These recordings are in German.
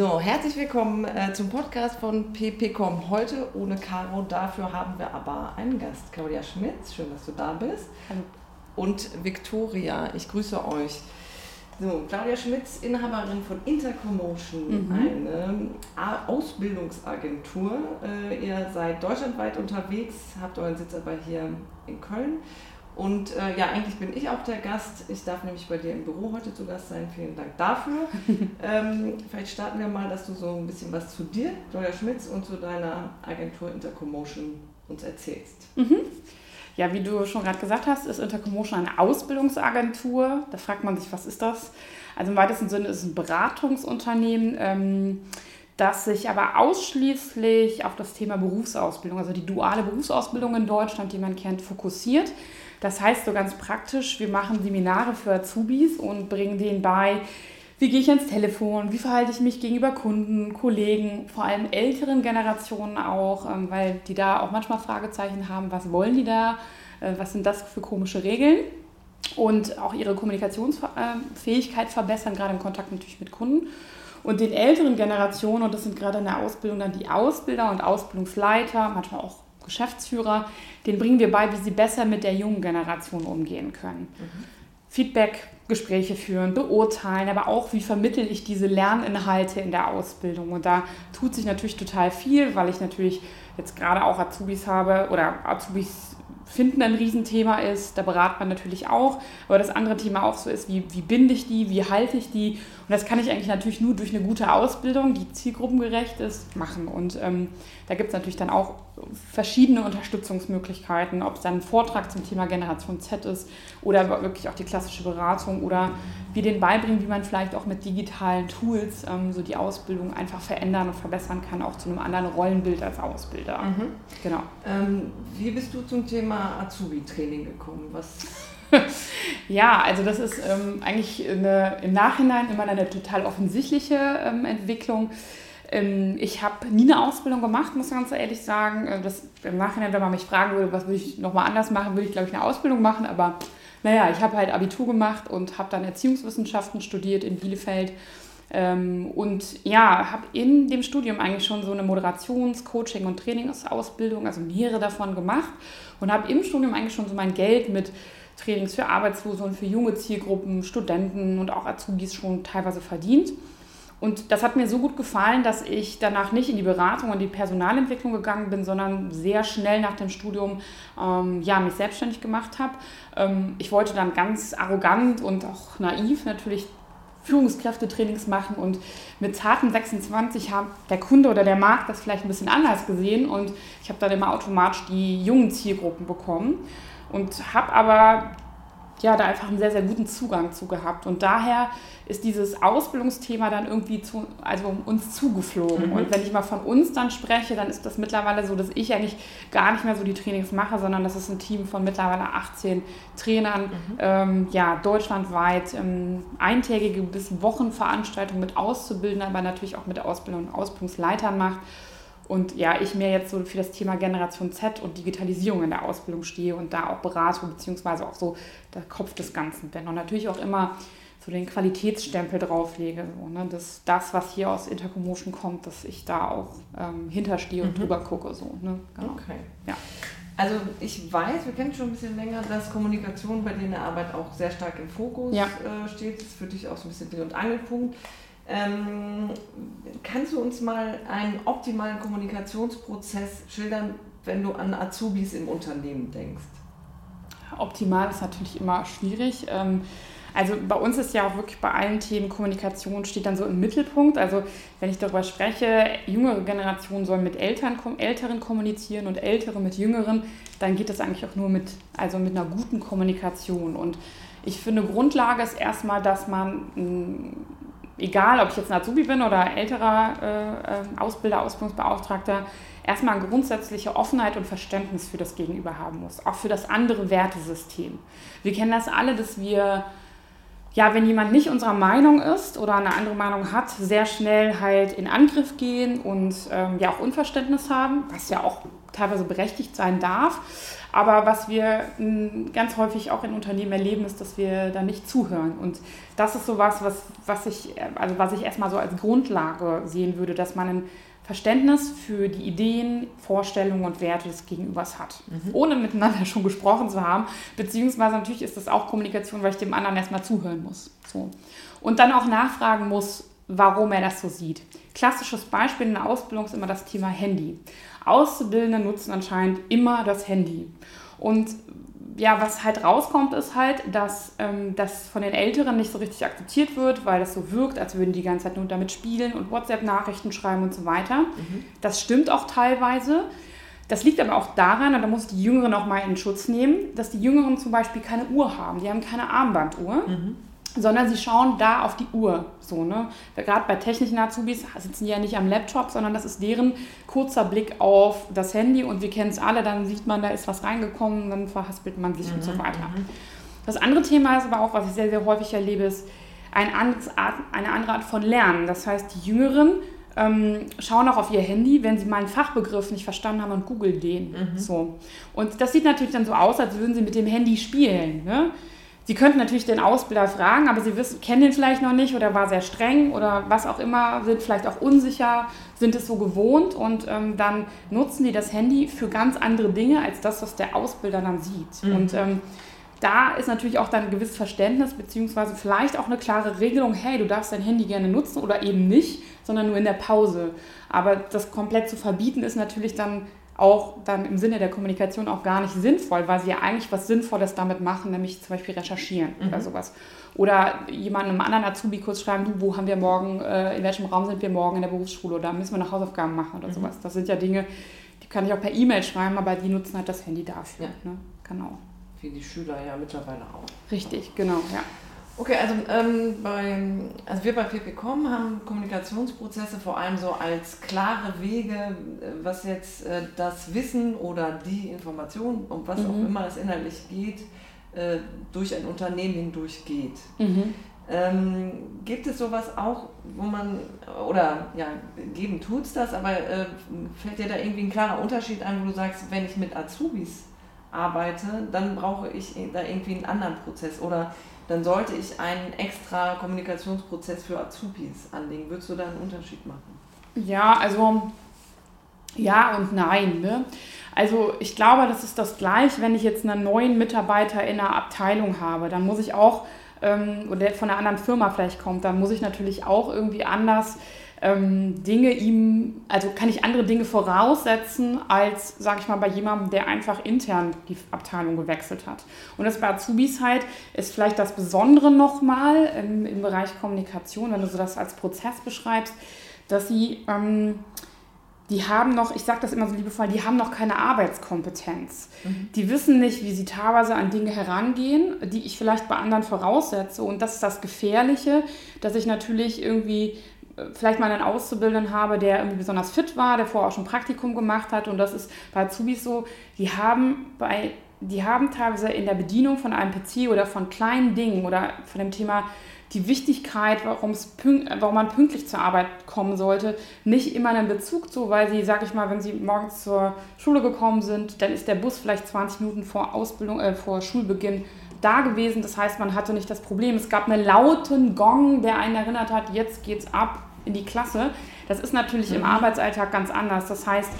So, herzlich willkommen äh, zum Podcast von PPCom. Heute ohne Caro, dafür haben wir aber einen Gast, Claudia Schmitz. Schön, dass du da bist. Hallo. Und Victoria, ich grüße euch. So, Claudia Schmitz, Inhaberin von Intercommotion, mhm. eine Ausbildungsagentur. Äh, ihr seid deutschlandweit unterwegs, habt euren Sitz aber hier in Köln und äh, ja, eigentlich bin ich auch der Gast. Ich darf nämlich bei dir im Büro heute zu Gast sein. Vielen Dank dafür. ähm, vielleicht starten wir mal, dass du so ein bisschen was zu dir, Claudia Schmitz, und zu deiner Agentur Intercommotion uns erzählst. Mhm. Ja, wie du schon gerade gesagt hast, ist Intercommotion eine Ausbildungsagentur. Da fragt man sich, was ist das? Also im weitesten Sinne ist es ein Beratungsunternehmen. Ähm, das sich aber ausschließlich auf das Thema Berufsausbildung, also die duale Berufsausbildung in Deutschland, die man kennt, fokussiert. Das heißt so ganz praktisch, wir machen Seminare für Azubis und bringen denen bei, wie gehe ich ans Telefon, wie verhalte ich mich gegenüber Kunden, Kollegen, vor allem älteren Generationen auch, ähm, weil die da auch manchmal Fragezeichen haben, was wollen die da, äh, was sind das für komische Regeln und auch ihre Kommunikationsfähigkeit verbessern, gerade im Kontakt natürlich mit Kunden. Und den älteren Generationen, und das sind gerade in der Ausbildung dann die Ausbilder und Ausbildungsleiter, manchmal auch Geschäftsführer, den bringen wir bei, wie sie besser mit der jungen Generation umgehen können. Mhm. Feedback, Gespräche führen, beurteilen, aber auch, wie vermittel ich diese Lerninhalte in der Ausbildung. Und da tut sich natürlich total viel, weil ich natürlich jetzt gerade auch Azubis habe oder Azubis finden ein Riesenthema ist. Da beratet man natürlich auch. Aber das andere Thema auch so ist, wie, wie binde ich die, wie halte ich die. Und das kann ich eigentlich natürlich nur durch eine gute Ausbildung, die zielgruppengerecht ist, machen. Und ähm, da gibt es natürlich dann auch verschiedene Unterstützungsmöglichkeiten, ob es dann ein Vortrag zum Thema Generation Z ist oder wirklich auch die klassische Beratung oder wir denen beibringen, wie man vielleicht auch mit digitalen Tools ähm, so die Ausbildung einfach verändern und verbessern kann, auch zu einem anderen Rollenbild als Ausbilder. Mhm. Genau. Ähm, wie bist du zum Thema Azubi-Training gekommen? Was ja, also das ist ähm, eigentlich eine, im Nachhinein immer eine total offensichtliche ähm, Entwicklung. Ähm, ich habe nie eine Ausbildung gemacht, muss ich ganz ehrlich sagen. Äh, das, Im Nachhinein, wenn man mich fragen würde, was würde ich nochmal anders machen, würde ich, glaube ich, eine Ausbildung machen. Aber naja, ich habe halt Abitur gemacht und habe dann Erziehungswissenschaften studiert in Bielefeld. Ähm, und ja, habe in dem Studium eigentlich schon so eine Moderations-, Coaching- und Trainingsausbildung, also mehrere davon gemacht. Und habe im Studium eigentlich schon so mein Geld mit Trainings für Arbeitslose und für junge Zielgruppen, Studenten und auch Azubis schon teilweise verdient. Und das hat mir so gut gefallen, dass ich danach nicht in die Beratung und die Personalentwicklung gegangen bin, sondern sehr schnell nach dem Studium ähm, ja, mich selbstständig gemacht habe. Ähm, ich wollte dann ganz arrogant und auch naiv natürlich Führungskräftetrainings machen und mit zarten 26 hat der Kunde oder der Markt das vielleicht ein bisschen anders gesehen und ich habe dann immer automatisch die jungen Zielgruppen bekommen und habe aber ja, da einfach einen sehr, sehr guten Zugang zu gehabt. Und daher ist dieses Ausbildungsthema dann irgendwie zu, also uns zugeflogen. Mhm. Und wenn ich mal von uns dann spreche, dann ist das mittlerweile so, dass ich eigentlich gar nicht mehr so die Trainings mache, sondern das ist ein Team von mittlerweile 18 Trainern, mhm. ähm, ja, deutschlandweit, ähm, eintägige bis Wochenveranstaltungen mit Auszubildenden, aber natürlich auch mit Ausbildung und Ausbildungsleitern macht. Und ja, ich mir jetzt so für das Thema Generation Z und Digitalisierung in der Ausbildung stehe und da auch berate, beziehungsweise auch so der Kopf des Ganzen bin. Und natürlich auch immer so den Qualitätsstempel drauflege. So, ne? dass das, was hier aus Intercommotion kommt, dass ich da auch ähm, hinterstehe und mhm. drüber gucke. So, ne? genau. Okay. Ja. Also ich weiß, wir kennen schon ein bisschen länger, dass Kommunikation bei dir in der Arbeit auch sehr stark im Fokus ja. äh, steht. Das ist für dich auch so ein bisschen Dreh- und Angelpunkt. Ähm, kannst du uns mal einen optimalen Kommunikationsprozess schildern, wenn du an Azubis im Unternehmen denkst? Optimal ist natürlich immer schwierig. Ähm, also bei uns ist ja auch wirklich bei allen Themen Kommunikation steht dann so im Mittelpunkt. Also wenn ich darüber spreche, jüngere Generationen sollen mit Eltern, Älteren kommunizieren und Ältere mit Jüngeren, dann geht das eigentlich auch nur mit, also mit einer guten Kommunikation. Und ich finde, Grundlage ist erstmal, dass man egal ob ich jetzt ein Azubi bin oder älterer äh, ähm, Ausbilder, Ausbildungsbeauftragter, erstmal eine grundsätzliche Offenheit und Verständnis für das Gegenüber haben muss, auch für das andere Wertesystem. Wir kennen das alle, dass wir ja, wenn jemand nicht unserer Meinung ist oder eine andere Meinung hat, sehr schnell halt in Angriff gehen und ähm, ja auch Unverständnis haben, was ja auch teilweise berechtigt sein darf. Aber was wir m, ganz häufig auch in Unternehmen erleben, ist, dass wir da nicht zuhören. Und das ist so was, was, was ich, also was ich erstmal so als Grundlage sehen würde, dass man ein Verständnis für die Ideen, Vorstellungen und Werte des Gegenübers hat, mhm. ohne miteinander schon gesprochen zu haben. Beziehungsweise natürlich ist das auch Kommunikation, weil ich dem anderen erstmal zuhören muss. So. Und dann auch nachfragen muss, warum er das so sieht. Klassisches Beispiel in der Ausbildung ist immer das Thema Handy. Auszubildende nutzen anscheinend immer das Handy. Und ja, was halt rauskommt, ist halt, dass ähm, das von den Älteren nicht so richtig akzeptiert wird, weil das so wirkt, als würden die ganze Zeit nur damit spielen und WhatsApp-Nachrichten schreiben und so weiter. Mhm. Das stimmt auch teilweise. Das liegt aber auch daran, und da muss ich die Jüngeren auch mal in Schutz nehmen, dass die Jüngeren zum Beispiel keine Uhr haben. Die haben keine Armbanduhr. Mhm sondern sie schauen da auf die Uhr. So, ne? Gerade bei technischen Azubis sitzen die ja nicht am Laptop, sondern das ist deren kurzer Blick auf das Handy und wir kennen es alle, dann sieht man, da ist was reingekommen, dann verhaspelt man sich mhm, und so mhm, weiter. Mhm. Das andere Thema ist aber auch, was ich sehr, sehr häufig erlebe, ist ein Art, eine andere Art von Lernen. Das heißt, die Jüngeren ähm, schauen auch auf ihr Handy, wenn sie mal einen Fachbegriff nicht verstanden haben und googeln den. Mhm. So. Und das sieht natürlich dann so aus, als würden sie mit dem Handy spielen. Ne? Sie könnten natürlich den Ausbilder fragen, aber Sie wissen, kennen den vielleicht noch nicht oder war sehr streng oder was auch immer, sind vielleicht auch unsicher, sind es so gewohnt und ähm, dann nutzen die das Handy für ganz andere Dinge als das, was der Ausbilder dann sieht. Mhm. Und ähm, da ist natürlich auch dann ein gewisses Verständnis, beziehungsweise vielleicht auch eine klare Regelung, hey, du darfst dein Handy gerne nutzen oder eben nicht, sondern nur in der Pause. Aber das komplett zu verbieten ist natürlich dann auch dann im Sinne der Kommunikation auch gar nicht sinnvoll, weil sie ja eigentlich was Sinnvolles damit machen, nämlich zum Beispiel recherchieren mhm. oder sowas. Oder jemandem anderen Azubi kurz schreiben, du, wo haben wir morgen, äh, in welchem Raum sind wir morgen in der Berufsschule oder müssen wir noch Hausaufgaben machen oder mhm. sowas. Das sind ja Dinge, die kann ich auch per E-Mail schreiben, aber die nutzen halt das Handy dafür. Ja. Ne? Genau. Wie die Schüler ja mittlerweile auch. Richtig, genau, ja. Okay, also, ähm, bei, also wir bei PPCom haben Kommunikationsprozesse vor allem so als klare Wege, äh, was jetzt äh, das Wissen oder die Information, um was mhm. auch immer es inhaltlich geht, äh, durch ein Unternehmen hindurch geht. Mhm. Ähm, gibt es sowas auch, wo man, oder ja, geben tut es das, aber äh, fällt dir da irgendwie ein klarer Unterschied ein, wo du sagst, wenn ich mit Azubis arbeite, dann brauche ich da irgendwie einen anderen Prozess oder dann sollte ich einen extra Kommunikationsprozess für Azubis anlegen. Würdest du da einen Unterschied machen? Ja, also ja und nein. Ne? Also ich glaube, das ist das gleich, wenn ich jetzt einen neuen Mitarbeiter in einer Abteilung habe, dann muss ich auch, ähm, oder der von einer anderen Firma vielleicht kommt, dann muss ich natürlich auch irgendwie anders ähm, Dinge ihm, also kann ich andere Dinge voraussetzen, als, sage ich mal, bei jemandem, der einfach intern die Abteilung gewechselt hat. Und das bei Azubis halt ist vielleicht das Besondere nochmal im, im Bereich Kommunikation, wenn du so das als Prozess beschreibst, dass sie, ähm, die haben noch, ich sage das immer so liebevoll, die haben noch keine Arbeitskompetenz. Mhm. Die wissen nicht, wie sie teilweise an Dinge herangehen, die ich vielleicht bei anderen voraussetze. Und das ist das Gefährliche, dass ich natürlich irgendwie vielleicht mal einen Auszubildenden habe, der irgendwie besonders fit war, der vorher auch schon Praktikum gemacht hat. Und das ist bei Azubis so, die haben bei die haben teilweise in der Bedienung von einem PC oder von kleinen Dingen oder von dem Thema die Wichtigkeit, warum man pünktlich zur Arbeit kommen sollte, nicht immer einen Bezug zu, weil sie, sag ich mal, wenn sie morgens zur Schule gekommen sind, dann ist der Bus vielleicht 20 Minuten vor Ausbildung, äh, vor Schulbeginn da gewesen. Das heißt, man hatte nicht das Problem. Es gab einen lauten Gong, der einen erinnert hat, jetzt geht's ab in die Klasse. Das ist natürlich mhm. im Arbeitsalltag ganz anders. Das heißt,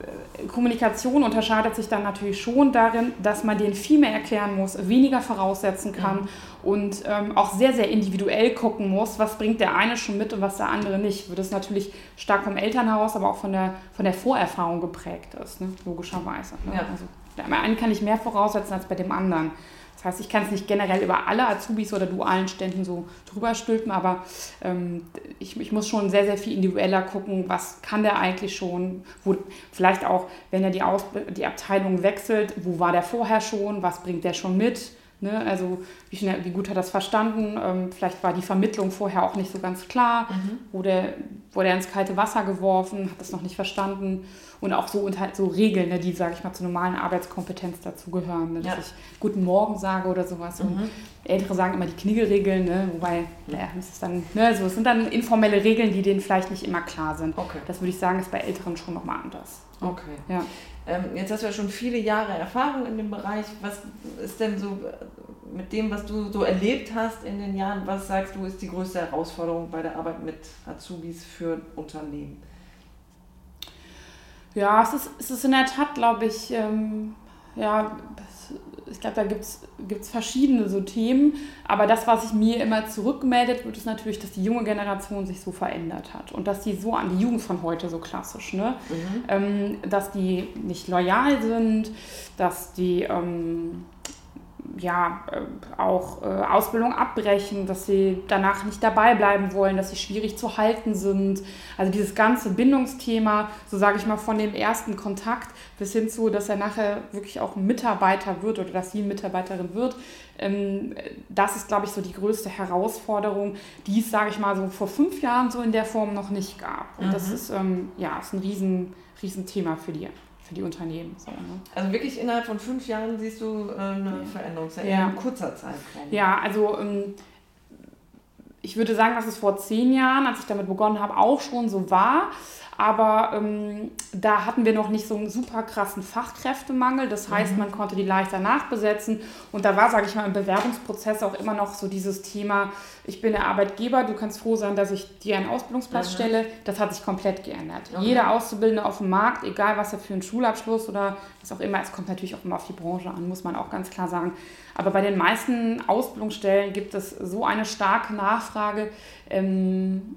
äh, Kommunikation unterscheidet sich dann natürlich schon darin, dass man den viel mehr erklären muss, weniger voraussetzen kann mhm. und ähm, auch sehr, sehr individuell gucken muss, was bringt der eine schon mit und was der andere nicht. Das ist natürlich stark vom Elternhaus, aber auch von der, von der Vorerfahrung geprägt ist, ne? logischerweise. Ne? Ja. Also, bei einem kann ich mehr voraussetzen als bei dem anderen. Das heißt, ich kann es nicht generell über alle Azubis oder dualen Ständen so drüber stülpen, aber ähm, ich, ich muss schon sehr, sehr viel individueller gucken, was kann der eigentlich schon, wo, vielleicht auch, wenn er die, Aus die Abteilung wechselt, wo war der vorher schon, was bringt der schon mit, Ne? Also wie, schnell, wie gut hat er das verstanden? Ähm, vielleicht war die Vermittlung vorher auch nicht so ganz klar. Mhm. Wurde, wurde er ins kalte Wasser geworfen, hat das noch nicht verstanden. Und auch so, halt so Regeln, ne, die, sage ich mal, zur normalen Arbeitskompetenz dazugehören. Ne? Dass ja. ich Guten Morgen sage oder sowas. Mhm. Und Ältere sagen immer die Kniggelregeln, ne? wobei, naja, das ist dann, ne, also es sind dann informelle Regeln, die denen vielleicht nicht immer klar sind. Okay. Das würde ich sagen, ist bei Älteren schon nochmal anders. Okay. Ja. Ähm, jetzt hast du ja schon viele Jahre Erfahrung in dem Bereich. Was ist denn so mit dem, was du so erlebt hast in den Jahren, was sagst du, ist die größte Herausforderung bei der Arbeit mit Azubis für Unternehmen? Ja, es ist, es ist in der Tat, glaube ich, ähm, ja, ich glaube, da gibt es verschiedene so Themen. Aber das, was sich mir immer zurückmeldet, wird, ist natürlich, dass die junge Generation sich so verändert hat. Und dass die so an die Jugend von heute so klassisch, ne? Mhm. Ähm, dass die nicht loyal sind, dass die ähm, ja, äh, auch äh, Ausbildung abbrechen, dass sie danach nicht dabei bleiben wollen, dass sie schwierig zu halten sind. Also dieses ganze Bindungsthema, so sage ich mal, von dem ersten Kontakt bis hin zu, dass er nachher wirklich auch ein Mitarbeiter wird oder dass sie Mitarbeiterin wird, ähm, das ist, glaube ich, so die größte Herausforderung, die es, sage ich mal, so vor fünf Jahren so in der Form noch nicht gab. Und mhm. das ist, ähm, ja, ist ein riesen, riesen Thema für die für die Unternehmen. So, ne? Also wirklich innerhalb von fünf Jahren siehst du äh, eine. Veränderung, ja. in kurzer Zeit. Ja, also ähm, ich würde sagen, dass es vor zehn Jahren, als ich damit begonnen habe, auch schon so war. Aber ähm, da hatten wir noch nicht so einen super krassen Fachkräftemangel. Das heißt, mhm. man konnte die leichter nachbesetzen. Und da war, sage ich mal, im Bewerbungsprozess auch immer noch so dieses Thema, ich bin der Arbeitgeber, du kannst froh sein, dass ich dir einen Ausbildungsplatz mhm. stelle. Das hat sich komplett geändert. Okay. Jeder Auszubildende auf dem Markt, egal was er für einen Schulabschluss oder was auch immer, es kommt natürlich auch immer auf die Branche an, muss man auch ganz klar sagen. Aber bei den meisten Ausbildungsstellen gibt es so eine starke Nachfrage ähm,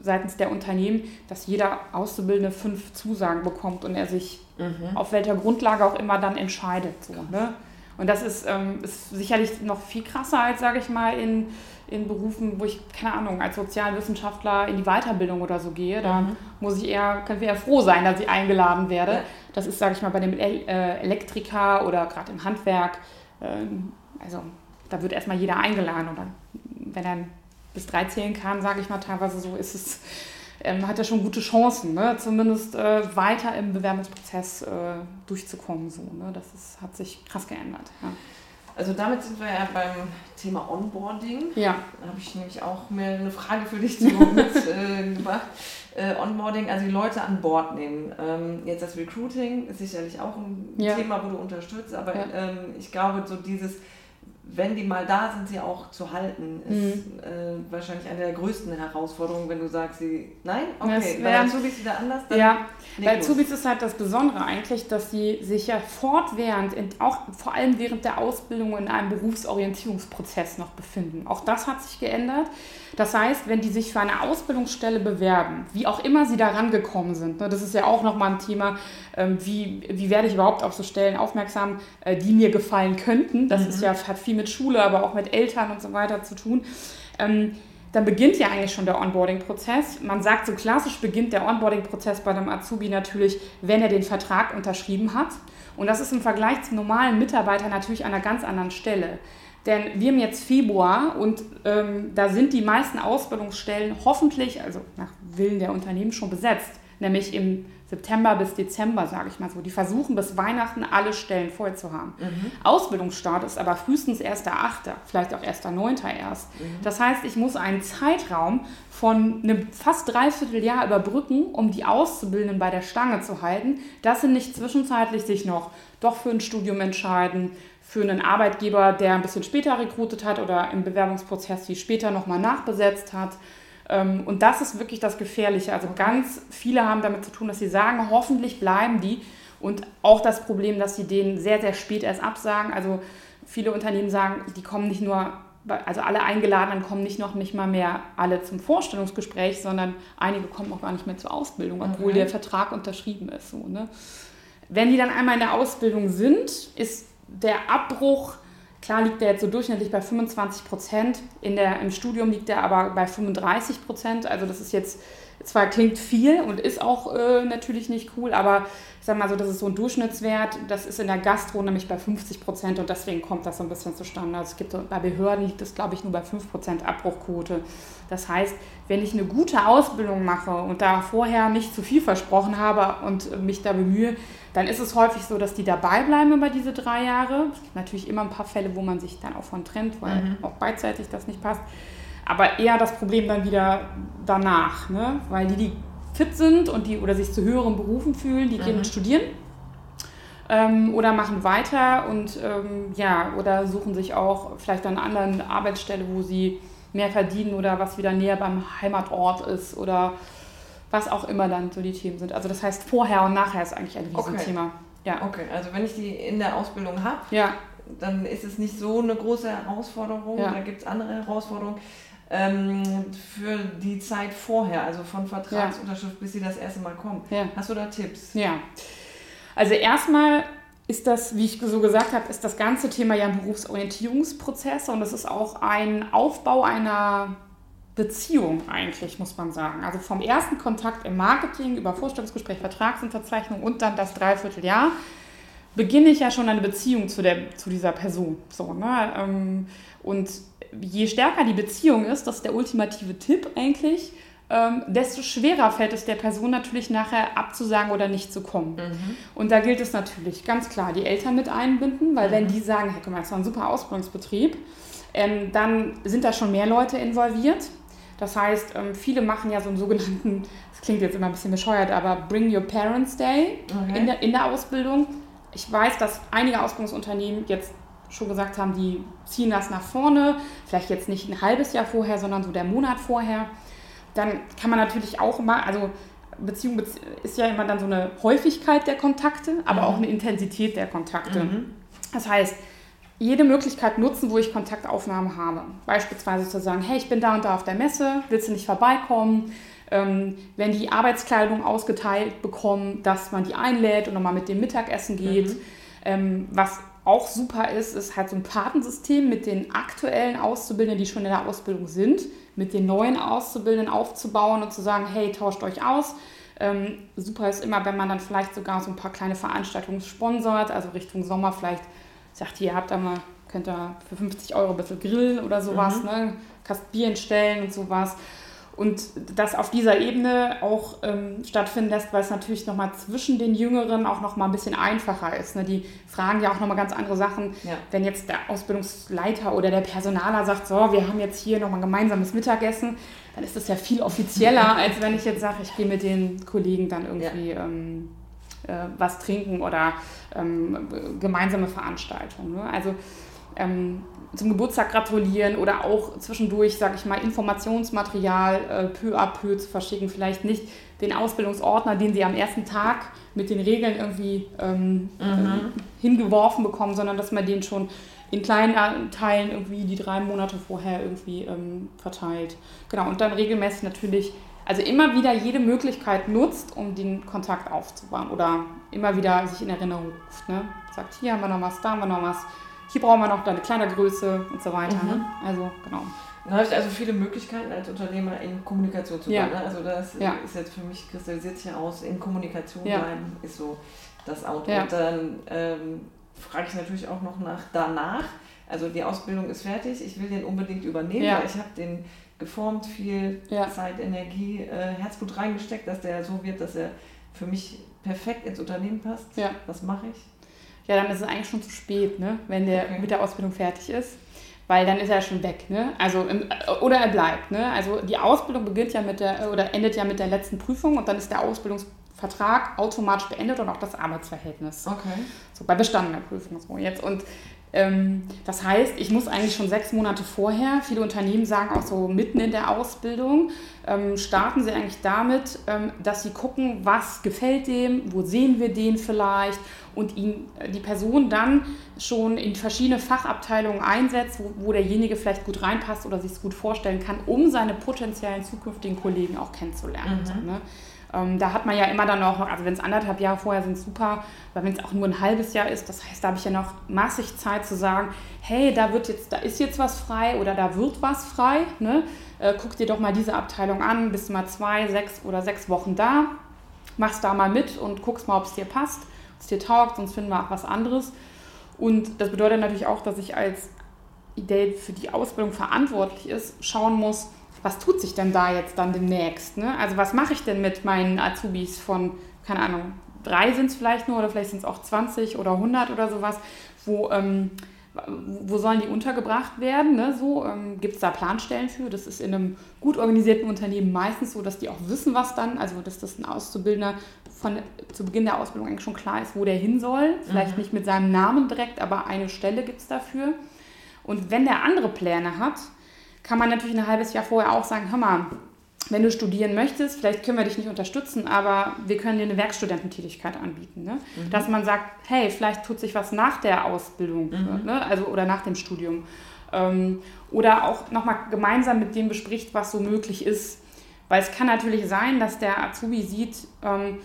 seitens der Unternehmen, dass jeder Auszubildende fünf Zusagen bekommt und er sich mhm. auf welcher Grundlage auch immer dann entscheidet. So, ne? Und das ist, ähm, ist sicherlich noch viel krasser als, sage ich mal, in, in Berufen, wo ich, keine Ahnung, als Sozialwissenschaftler in die Weiterbildung oder so gehe. Da mhm. muss ich eher, kann ich eher froh sein, dass ich eingeladen werde. Ja. Das ist, sage ich mal, bei dem äh, Elektriker oder gerade im Handwerk ähm, also da wird erstmal jeder eingeladen oder wenn er bis drei zählen kann, sage ich mal teilweise so, ist es, ähm, hat er schon gute Chancen, ne? zumindest äh, weiter im Bewerbungsprozess äh, durchzukommen. So, ne? Das ist, hat sich krass geändert. Ja. Also damit sind wir ja beim Thema Onboarding. Ja. Da habe ich nämlich auch mir eine Frage für dich mitgebracht. Äh, Onboarding, also die Leute an Bord nehmen. Ähm, jetzt das Recruiting ist sicherlich auch ein ja. Thema, wo du unterstützt, aber ja. ähm, ich glaube, so dieses wenn die mal da sind, sie auch zu halten, ist mhm. äh, wahrscheinlich eine der größten Herausforderungen, wenn du sagst, sie, nein, okay, bei Azubis wieder anders. ja, bei Azubis ist halt das Besondere eigentlich, dass sie sich ja fortwährend, in, auch vor allem während der Ausbildung in einem Berufsorientierungsprozess noch befinden. Auch das hat sich geändert. Das heißt, wenn die sich für eine Ausbildungsstelle bewerben, wie auch immer sie da rangekommen sind, ne, das ist ja auch nochmal ein Thema, ähm, wie, wie werde ich überhaupt auf so Stellen aufmerksam, äh, die mir gefallen könnten. Das mhm. ist ja, hat viel mit Schule, aber auch mit Eltern und so weiter zu tun. Ähm, dann beginnt ja eigentlich schon der Onboarding-Prozess. Man sagt so klassisch beginnt der Onboarding-Prozess bei einem Azubi natürlich, wenn er den Vertrag unterschrieben hat. Und das ist im Vergleich zum normalen Mitarbeiter natürlich an einer ganz anderen Stelle. Denn wir haben jetzt Februar und ähm, da sind die meisten Ausbildungsstellen hoffentlich, also nach Willen der Unternehmen, schon besetzt. Nämlich im September bis Dezember, sage ich mal so. Die versuchen bis Weihnachten alle Stellen voll zu haben. Mhm. Ausbildungsstart ist aber frühestens 1.8., vielleicht auch 1.9. erst. Mhm. Das heißt, ich muss einen Zeitraum von einem fast dreiviertel Jahr überbrücken, um die Auszubildenden bei der Stange zu halten. Das sind nicht zwischenzeitlich sich noch doch für ein Studium entscheiden, für einen Arbeitgeber, der ein bisschen später rekrutet hat oder im Bewerbungsprozess die später nochmal nachbesetzt hat. Ähm, und das ist wirklich das Gefährliche. Also ganz viele haben damit zu tun, dass sie sagen, hoffentlich bleiben die. Und auch das Problem, dass sie denen sehr, sehr spät erst absagen. Also viele Unternehmen sagen, die kommen nicht nur, also alle Eingeladenen kommen nicht noch nicht mal mehr alle zum Vorstellungsgespräch, sondern einige kommen auch gar nicht mehr zur Ausbildung, obwohl okay. der Vertrag unterschrieben ist. So, ne? Wenn die dann einmal in der Ausbildung sind, ist der Abbruch, klar liegt der jetzt so durchschnittlich bei 25 Prozent, in der, im Studium liegt der aber bei 35 Prozent. Also das ist jetzt zwar klingt viel und ist auch äh, natürlich nicht cool, aber ich sag mal so, das ist so ein Durchschnittswert. Das ist in der Gastro nämlich bei 50 Prozent und deswegen kommt das so ein bisschen zustande. Also es gibt bei Behörden liegt es, glaube ich, nur bei 5 Prozent Abbruchquote. Das heißt, wenn ich eine gute Ausbildung mache und da vorher nicht zu viel versprochen habe und mich da bemühe, dann ist es häufig so, dass die dabei bleiben über diese drei Jahre. Es gibt natürlich immer ein paar Fälle, wo man sich dann auch von trennt, weil mhm. auch beidseitig das nicht passt. Aber eher das Problem dann wieder danach, ne? weil die, die fit sind und die oder sich zu höheren Berufen fühlen, die gehen mhm. studieren ähm, oder machen weiter und ähm, ja, oder suchen sich auch vielleicht an einer anderen Arbeitsstelle, wo sie mehr verdienen oder was wieder näher beim Heimatort ist oder was auch immer dann so die Themen sind. Also das heißt, vorher und nachher ist eigentlich ein Riesenthema. Okay. Ja. Okay, also wenn ich die in der Ausbildung habe, ja. dann ist es nicht so eine große Herausforderung. Ja. Da gibt es andere Herausforderungen ähm, für die Zeit vorher, also von Vertragsunterschrift ja. bis sie das erste Mal kommen. Ja. Hast du da Tipps? Ja. Also erstmal ist das, wie ich so gesagt habe, ist das ganze Thema ja ein Berufsorientierungsprozess und es ist auch ein Aufbau einer Beziehung eigentlich, muss man sagen. Also vom ersten Kontakt im Marketing über Vorstellungsgespräch, Vertragsunterzeichnung und dann das Dreivierteljahr beginne ich ja schon eine Beziehung zu, der, zu dieser Person. So, ne? Ähm, und je stärker die Beziehung ist, das ist der ultimative Tipp eigentlich, ähm, desto schwerer fällt es der Person natürlich nachher abzusagen oder nicht zu kommen. Mhm. Und da gilt es natürlich ganz klar, die Eltern mit einbinden, weil mhm. wenn die sagen, hey, guck mal, das war ein super Ausbildungsbetrieb, ähm, dann sind da schon mehr Leute involviert. Das heißt, ähm, viele machen ja so einen sogenannten, das klingt jetzt immer ein bisschen bescheuert, aber Bring Your Parents Day okay. in, der, in der Ausbildung. Ich weiß, dass einige Ausbildungsunternehmen jetzt schon gesagt haben, die ziehen das nach vorne, vielleicht jetzt nicht ein halbes Jahr vorher, sondern so der Monat vorher, dann kann man natürlich auch immer, also Beziehung ist ja immer dann so eine Häufigkeit der Kontakte, aber mhm. auch eine Intensität der Kontakte. Mhm. Das heißt, jede Möglichkeit nutzen, wo ich Kontaktaufnahme habe. Beispielsweise zu sagen, hey, ich bin da und da auf der Messe, willst du nicht vorbeikommen? Ähm, wenn die Arbeitskleidung ausgeteilt bekommen, dass man die einlädt und nochmal mit dem Mittagessen geht. Mhm. Ähm, was auch super ist, ist halt so ein Patensystem mit den aktuellen Auszubildenden, die schon in der Ausbildung sind, mit den neuen Auszubildenden aufzubauen und zu sagen, hey, tauscht euch aus. Ähm, super ist immer, wenn man dann vielleicht sogar so ein paar kleine Veranstaltungen sponsert, also Richtung Sommer vielleicht sagt, ihr habt da mal, könnt ihr für 50 Euro ein bisschen grillen oder sowas, mhm. ne? Kast Bier stellen und sowas und das auf dieser Ebene auch ähm, stattfinden lässt, weil es natürlich nochmal zwischen den Jüngeren auch nochmal ein bisschen einfacher ist. Ne? Die fragen ja auch nochmal ganz andere Sachen. Ja. Wenn jetzt der Ausbildungsleiter oder der Personaler sagt, so, wir haben jetzt hier nochmal gemeinsames Mittagessen, dann ist das ja viel offizieller, als wenn ich jetzt sage, ich gehe mit den Kollegen dann irgendwie ja. ähm, äh, was trinken oder ähm, gemeinsame Veranstaltungen. Ne? Also ähm, zum Geburtstag gratulieren oder auch zwischendurch, sage ich mal, Informationsmaterial äh, peu à peu zu verschicken. Vielleicht nicht den Ausbildungsordner, den sie am ersten Tag mit den Regeln irgendwie ähm, mhm. äh, hingeworfen bekommen, sondern dass man den schon in kleinen Teilen irgendwie die drei Monate vorher irgendwie ähm, verteilt. Genau, und dann regelmäßig natürlich, also immer wieder jede Möglichkeit nutzt, um den Kontakt aufzubauen oder immer wieder sich in Erinnerung ruft. Ne? Sagt, hier haben wir noch was, da haben wir noch was hier brauchen wir noch eine kleine Größe und so weiter. Ne? Mhm. Ne? Also, genau. Dann habe ich also viele Möglichkeiten als Unternehmer in Kommunikation zu bleiben. Ja. Ne? Also das ja. ist jetzt für mich kristallisiert sich aus, in Kommunikation ja. bleiben ist so das Auto. Und dann ähm, frage ich natürlich auch noch nach danach. Also die Ausbildung ist fertig, ich will den unbedingt übernehmen, weil ich habe den geformt, viel Zeit, Energie, äh, Herzblut reingesteckt, dass der so wird, dass er für mich perfekt ins Unternehmen passt. Was mache ich? ja, dann ist es eigentlich schon zu spät, ne? wenn der okay. mit der Ausbildung fertig ist. Weil dann ist er schon weg, ne? Also im, oder er bleibt, ne? Also die Ausbildung beginnt ja mit der oder endet ja mit der letzten Prüfung und dann ist der Ausbildungsvertrag automatisch beendet und auch das Arbeitsverhältnis. Okay. So bei bestandener Prüfung so jetzt. Und das heißt, ich muss eigentlich schon sechs Monate vorher, viele Unternehmen sagen auch so mitten in der Ausbildung, ähm, starten sie eigentlich damit, ähm, dass sie gucken, was gefällt dem, wo sehen wir den vielleicht und ihn, die Person dann schon in verschiedene Fachabteilungen einsetzt, wo, wo derjenige vielleicht gut reinpasst oder sich es gut vorstellen kann, um seine potenziellen zukünftigen Kollegen auch kennenzulernen. Mhm. Ne? Ähm, da hat man ja immer dann auch, also wenn es anderthalb Jahre vorher sind, super, weil wenn es auch nur ein halbes Jahr ist, das heißt, da habe ich ja noch massig Zeit zu sagen, hey, da wird jetzt, da ist jetzt was frei oder da wird was frei. Ne? Äh, guck dir doch mal diese Abteilung an, bist mal zwei, sechs oder sechs Wochen da, machst da mal mit und guckst mal, ob es dir passt, ob es dir taugt, sonst finden wir auch was anderes. Und das bedeutet natürlich auch, dass ich als Idee für die Ausbildung verantwortlich ist, schauen muss, was tut sich denn da jetzt dann demnächst? Ne? Also was mache ich denn mit meinen Azubis von, keine Ahnung, drei sind es vielleicht nur oder vielleicht sind es auch 20 oder 100 oder sowas, wo, ähm, wo sollen die untergebracht werden? Ne? So, ähm, Gibt es da Planstellen für? Das ist in einem gut organisierten Unternehmen meistens so, dass die auch wissen, was dann, also dass das ein Auszubildender von, zu Beginn der Ausbildung eigentlich schon klar ist, wo der hin soll. Vielleicht mhm. nicht mit seinem Namen direkt, aber eine Stelle gibt es dafür. Und wenn der andere Pläne hat, kann man natürlich ein halbes Jahr vorher auch sagen, hör mal, wenn du studieren möchtest, vielleicht können wir dich nicht unterstützen, aber wir können dir eine Werkstudententätigkeit anbieten. Ne? Mhm. Dass man sagt, hey, vielleicht tut sich was nach der Ausbildung mhm. ne? also, oder nach dem Studium. Ähm, oder auch nochmal gemeinsam mit dem bespricht, was so möglich ist. Weil es kann natürlich sein, dass der Azubi sieht, ähm,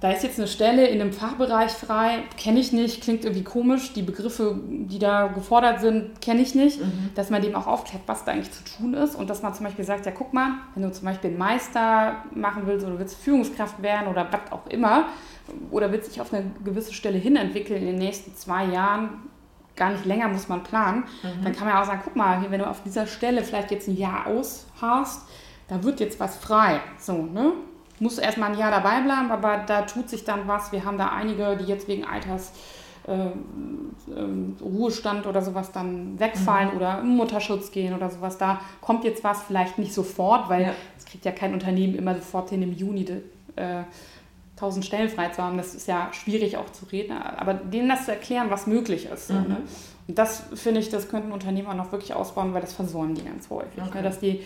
da ist jetzt eine Stelle in einem Fachbereich frei, kenne ich nicht, klingt irgendwie komisch, die Begriffe, die da gefordert sind, kenne ich nicht, mhm. dass man dem auch aufklärt, was da eigentlich zu tun ist und dass man zum Beispiel sagt, ja guck mal, wenn du zum Beispiel einen Meister machen willst oder willst Führungskraft werden oder was auch immer oder willst dich auf eine gewisse Stelle hin entwickeln in den nächsten zwei Jahren, gar nicht länger muss man planen, mhm. dann kann man auch sagen, guck mal, wenn du auf dieser Stelle vielleicht jetzt ein Jahr ausharst, da wird jetzt was frei, so, ne? Muss erstmal ein Jahr dabei bleiben, aber da tut sich dann was. Wir haben da einige, die jetzt wegen Alters äh, äh, Ruhestand oder sowas dann wegfallen mhm. oder im Mutterschutz gehen oder sowas. Da kommt jetzt was, vielleicht nicht sofort, weil es ja. kriegt ja kein Unternehmen immer sofort hin, im Juni äh, 1000 Stellen frei zu haben. Das ist ja schwierig auch zu reden, aber denen das zu erklären, was möglich ist. Mhm. So, ne? Und das finde ich, das könnten Unternehmen auch noch wirklich ausbauen, weil das versäumen die ganz häufig. Ne? Okay. Ne? Dass die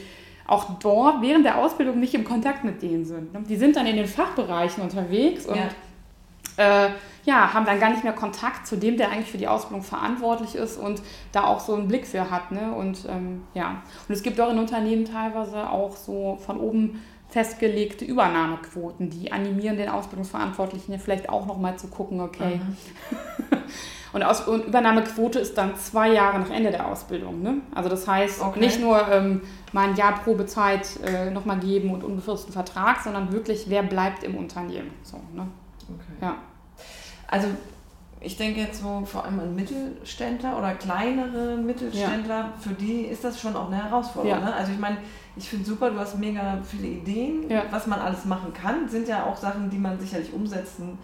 auch dort während der Ausbildung nicht im Kontakt mit denen sind. Die sind dann in den Fachbereichen unterwegs und ja. Äh, ja, haben dann gar nicht mehr Kontakt zu dem, der eigentlich für die Ausbildung verantwortlich ist und da auch so einen Blick für hat. Ne? Und ähm, ja, und es gibt auch in Unternehmen teilweise auch so von oben festgelegte Übernahmequoten, die animieren den Ausbildungsverantwortlichen ja vielleicht auch nochmal zu gucken, okay. Mhm. Und, Aus und Übernahmequote ist dann zwei Jahre nach Ende der Ausbildung. Ne? Also das heißt okay. nicht nur ähm, mal ein Jahr Probezeit äh, nochmal geben und unbefristeten Vertrag, sondern wirklich, wer bleibt im Unternehmen. So, ne? okay. ja. Also ich denke jetzt so vor allem an Mittelständler oder kleinere Mittelständler, ja. für die ist das schon auch eine Herausforderung. Ja. Ne? Also ich meine, ich finde super, du hast mega viele Ideen, ja. was man alles machen kann. Sind ja auch Sachen, die man sicherlich umsetzen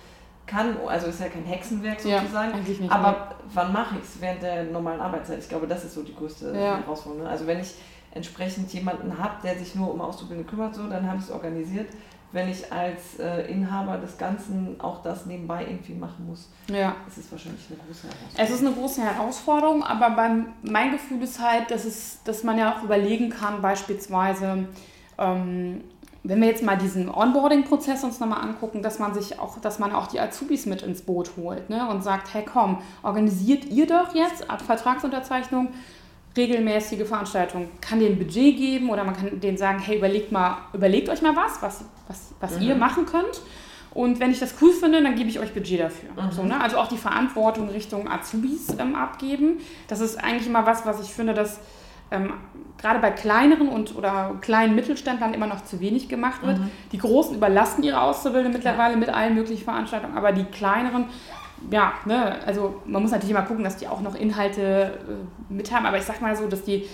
kann. Also ist ja kein Hexenwerk sozusagen. Ja, nicht, aber mehr. wann mache ich es? Während der normalen Arbeitszeit. Ich glaube, das ist so die größte Herausforderung. Ne? Also wenn ich entsprechend jemanden habe, der sich nur um Auszubildende kümmert, so, dann habe ich es organisiert. Wenn ich als äh, Inhaber des Ganzen auch das nebenbei irgendwie machen muss, ja. ist es wahrscheinlich eine große Herausforderung. Es ist eine große Herausforderung, aber beim, mein Gefühl ist halt, dass, es, dass man ja auch überlegen kann, beispielsweise, ähm, wenn wir jetzt mal diesen Onboarding-Prozess uns nochmal angucken, dass man sich auch, dass man auch die Azubis mit ins Boot holt ne? und sagt, hey komm, organisiert ihr doch jetzt ab Vertragsunterzeichnung regelmäßige Veranstaltungen. Kann denen Budget geben oder man kann denen sagen, hey, überlegt mal, überlegt euch mal was, was, was, was mhm. ihr machen könnt. Und wenn ich das cool finde, dann gebe ich euch Budget dafür. Mhm. So, ne? Also auch die Verantwortung Richtung Azubis ähm, abgeben. Das ist eigentlich immer was, was ich finde, dass ähm, gerade bei kleineren und oder kleinen Mittelständlern immer noch zu wenig gemacht wird. Mhm. Die Großen überlasten ihre Auszubildenden mittlerweile mit allen möglichen Veranstaltungen, aber die kleineren ja, ne, also man muss natürlich immer gucken, dass die auch noch Inhalte äh, mit haben, aber ich sag mal so, dass die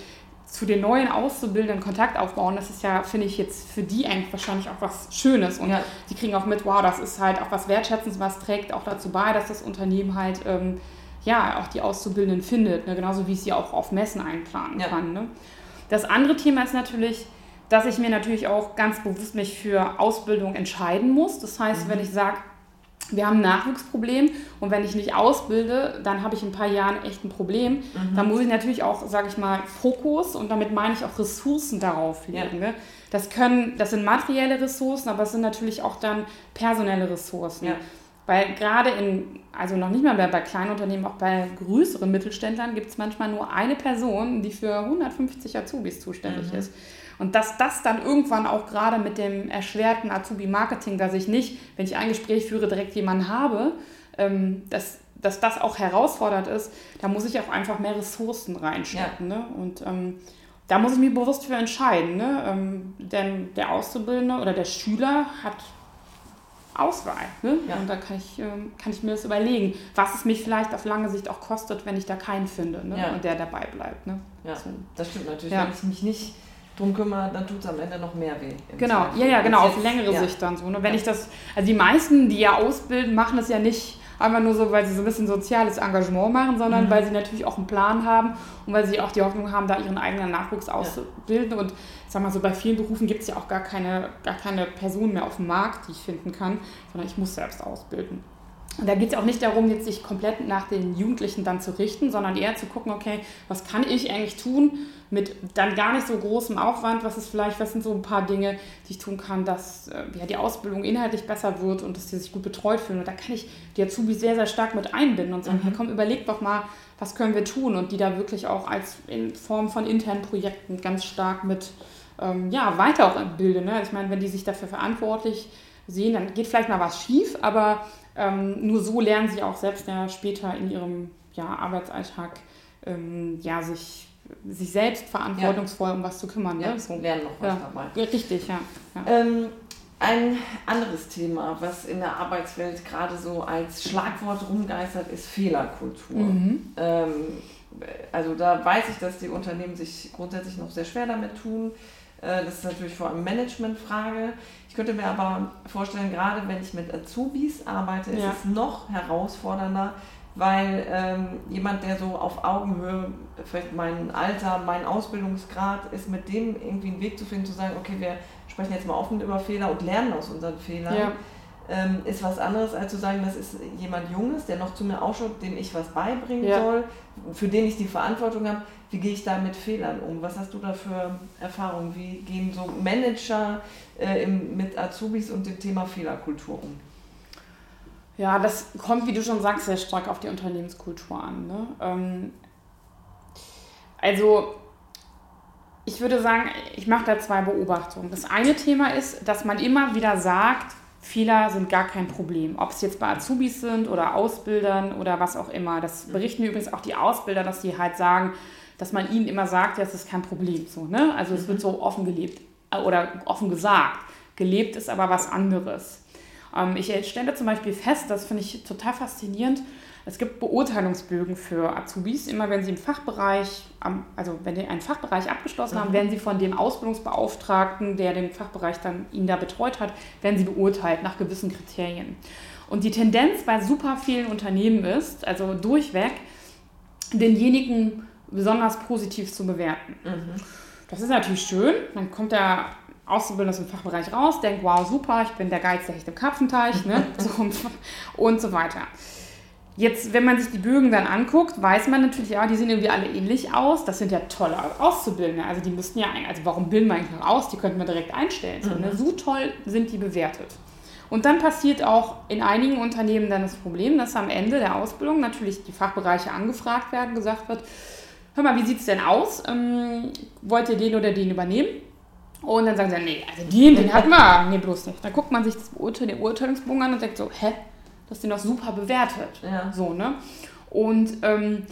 zu den neuen Auszubildenden Kontakt aufbauen, das ist ja, finde ich, jetzt für die eigentlich wahrscheinlich auch was Schönes. Und ja. die kriegen auch mit, wow, das ist halt auch was Wertschätzendes, was trägt auch dazu bei, dass das Unternehmen halt ähm, ja auch die Auszubildenden findet, ne? genauso wie es sie auch auf Messen einplanen ja. kann. Ne? Das andere Thema ist natürlich, dass ich mir natürlich auch ganz bewusst mich für Ausbildung entscheiden muss. Das heißt, mhm. wenn ich sage, wir haben ein Nachwuchsproblem und wenn ich nicht ausbilde, dann habe ich in ein paar Jahren echt ein Problem. Mhm. Dann muss ich natürlich auch, sage ich mal, Fokus und damit meine ich auch Ressourcen darauf legen. Ja. Ne? Das können, das sind materielle Ressourcen, aber es sind natürlich auch dann personelle Ressourcen. Ja. Weil gerade in, also noch nicht mal bei, bei kleinen Unternehmen, auch bei größeren Mittelständlern gibt es manchmal nur eine Person, die für 150 Azubis zuständig mhm. ist. Und dass das dann irgendwann auch gerade mit dem erschwerten Azubi-Marketing, dass ich nicht, wenn ich ein Gespräch führe, direkt jemanden habe, ähm, dass, dass das auch herausfordernd ist, da muss ich auch einfach mehr Ressourcen reinstecken. Ja. Ne? Und ähm, da muss ich mich bewusst für entscheiden. Ne? Ähm, denn der Auszubildende oder der Schüler hat Auswahl. Ne? Ja. Und da kann ich, ähm, kann ich mir das überlegen, was es mich vielleicht auf lange Sicht auch kostet, wenn ich da keinen finde ne? Ja. und der dabei bleibt. Ne? Ja, so. das stimmt natürlich. Wenn ich mich nicht drum kümmere, dann tut es am Ende noch mehr weh. Genau, Zweifel. ja, ja, genau, auf längere Sicht dann so. Ne? Wenn ich das, also die meisten, die ja ausbilden, machen das ja nicht einfach nur so, weil sie so ein bisschen soziales Engagement machen, sondern mhm. weil sie natürlich auch einen Plan haben und weil sie auch die Hoffnung haben, da ihren eigenen Nachwuchs auszubilden. Ja. Und ich sag mal so, bei vielen Berufen gibt es ja auch gar keine, gar keine Person mehr auf dem Markt, die ich finden kann, sondern ich muss selbst ausbilden. Und da geht es auch nicht darum, jetzt sich komplett nach den Jugendlichen dann zu richten, sondern eher zu gucken, okay, was kann ich eigentlich tun mit dann gar nicht so großem Aufwand, was ist vielleicht, was sind so ein paar Dinge, die ich tun kann, dass äh, ja, die Ausbildung inhaltlich besser wird und dass die sich gut betreut fühlen. Und da kann ich die Azubis sehr, sehr stark mit einbinden und sagen, mhm. hey, komm, überleg doch mal, was können wir tun und die da wirklich auch als in Form von internen Projekten ganz stark mit ähm, ja, weiter auch bilden. Ne? Ich meine, wenn die sich dafür verantwortlich sehen, dann geht vielleicht mal was schief, aber ähm, nur so lernen sie auch selbst ja später in ihrem ja, Arbeitsalltag ähm, ja, sich, sich selbst verantwortungsvoll ja. um was zu kümmern. Ja, ne? so. lernen noch was ja. dabei. Ja, richtig, ja. Ähm, ein anderes Thema, was in der Arbeitswelt gerade so als Schlagwort rumgeistert, ist Fehlerkultur. Mhm. Ähm, also da weiß ich, dass die Unternehmen sich grundsätzlich noch sehr schwer damit tun. Äh, das ist natürlich vor allem Managementfrage. Ich könnte mir aber vorstellen, gerade wenn ich mit Azubis arbeite, ist ja. es noch herausfordernder, weil ähm, jemand, der so auf Augenhöhe, vielleicht mein Alter, mein Ausbildungsgrad ist, mit dem irgendwie einen Weg zu finden, zu sagen, okay, wir sprechen jetzt mal offen über Fehler und lernen aus unseren Fehlern. Ja ähm, ist was anderes, als zu sagen, das ist jemand Junges, der noch zu mir ausschaut, dem ich was beibringen ja. soll, für den ich die Verantwortung habe. Wie gehe ich da mit Fehlern um? Was hast du da für Erfahrungen? Wie gehen so Manager äh, im, mit Azubis und dem Thema Fehlerkultur um? Ja, das kommt, wie du schon sagst, sehr stark auf die Unternehmenskultur an. Ne? Ähm, also ich würde sagen, ich mache da zwei Beobachtungen. Das eine Thema ist, dass man immer wieder sagt, Fehler sind gar kein Problem. Ob es jetzt bei Azubis sind oder Ausbildern oder was auch immer. Das berichten übrigens auch die Ausbilder, dass die halt sagen, dass man ihnen immer sagt, das ist kein Problem. So, ne? Also es wird so offen gelebt äh, oder offen gesagt. Gelebt ist aber was anderes. Ähm, ich stelle zum Beispiel fest, das finde ich total faszinierend, es gibt Beurteilungsbögen für Azubis. Immer wenn sie im Fachbereich, also wenn sie einen Fachbereich abgeschlossen haben, mhm. werden sie von dem Ausbildungsbeauftragten, der den Fachbereich dann ihn da betreut hat, werden sie beurteilt nach gewissen Kriterien. Und die Tendenz bei super vielen Unternehmen ist, also durchweg, denjenigen besonders positiv zu bewerten. Mhm. Das ist natürlich schön. Dann kommt der Auszubildende aus dem Fachbereich raus, denkt, wow, super, ich bin der Geiz, der Hecht im Karpfenteich ne? so, und so weiter. Jetzt, wenn man sich die Bögen dann anguckt, weiß man natürlich, ja, die sehen irgendwie alle ähnlich aus. Das sind ja tolle Auszubildende. Also die müssten ja, also warum bilden wir eigentlich noch aus? Die könnten wir direkt einstellen. So, ne? Mhm. so toll sind die bewertet. Und dann passiert auch in einigen Unternehmen dann das Problem, dass am Ende der Ausbildung natürlich die Fachbereiche angefragt werden, gesagt wird, hör mal, wie sieht es denn aus? Ähm, wollt ihr den oder den übernehmen? Und dann sagen sie, nee, also den, den hat man. Nee, bloß nicht. Dann guckt man sich das Beurteil, den Urteilungsbogen an und denkt so, hä, das ist den doch super bewertet. Ja. So, ne? Und ähm,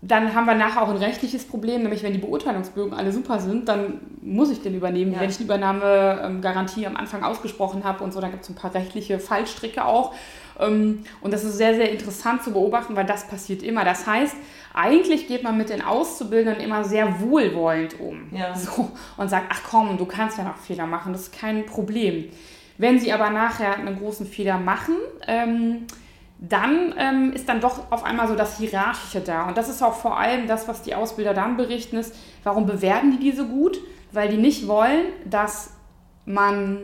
dann haben wir nachher auch ein rechtliches Problem, nämlich wenn die Beurteilungsbögen alle super sind, dann muss ich den übernehmen. Ja. Wenn ich die Übernahmegarantie am Anfang ausgesprochen habe und so, da gibt es ein paar rechtliche Fallstricke auch. Ähm, und das ist sehr, sehr interessant zu beobachten, weil das passiert immer. Das heißt, eigentlich geht man mit den Auszubildenden immer sehr wohlwollend um. Ja. So, und sagt, ach komm, du kannst ja noch Fehler machen, das ist kein Problem. Wenn sie aber nachher einen großen Fehler machen, ähm, dann ähm, ist dann doch auf einmal so das Hierarchische da. Und das ist auch vor allem das, was die Ausbilder dann berichten, ist, warum bewerten die diese gut? Weil die nicht wollen, dass man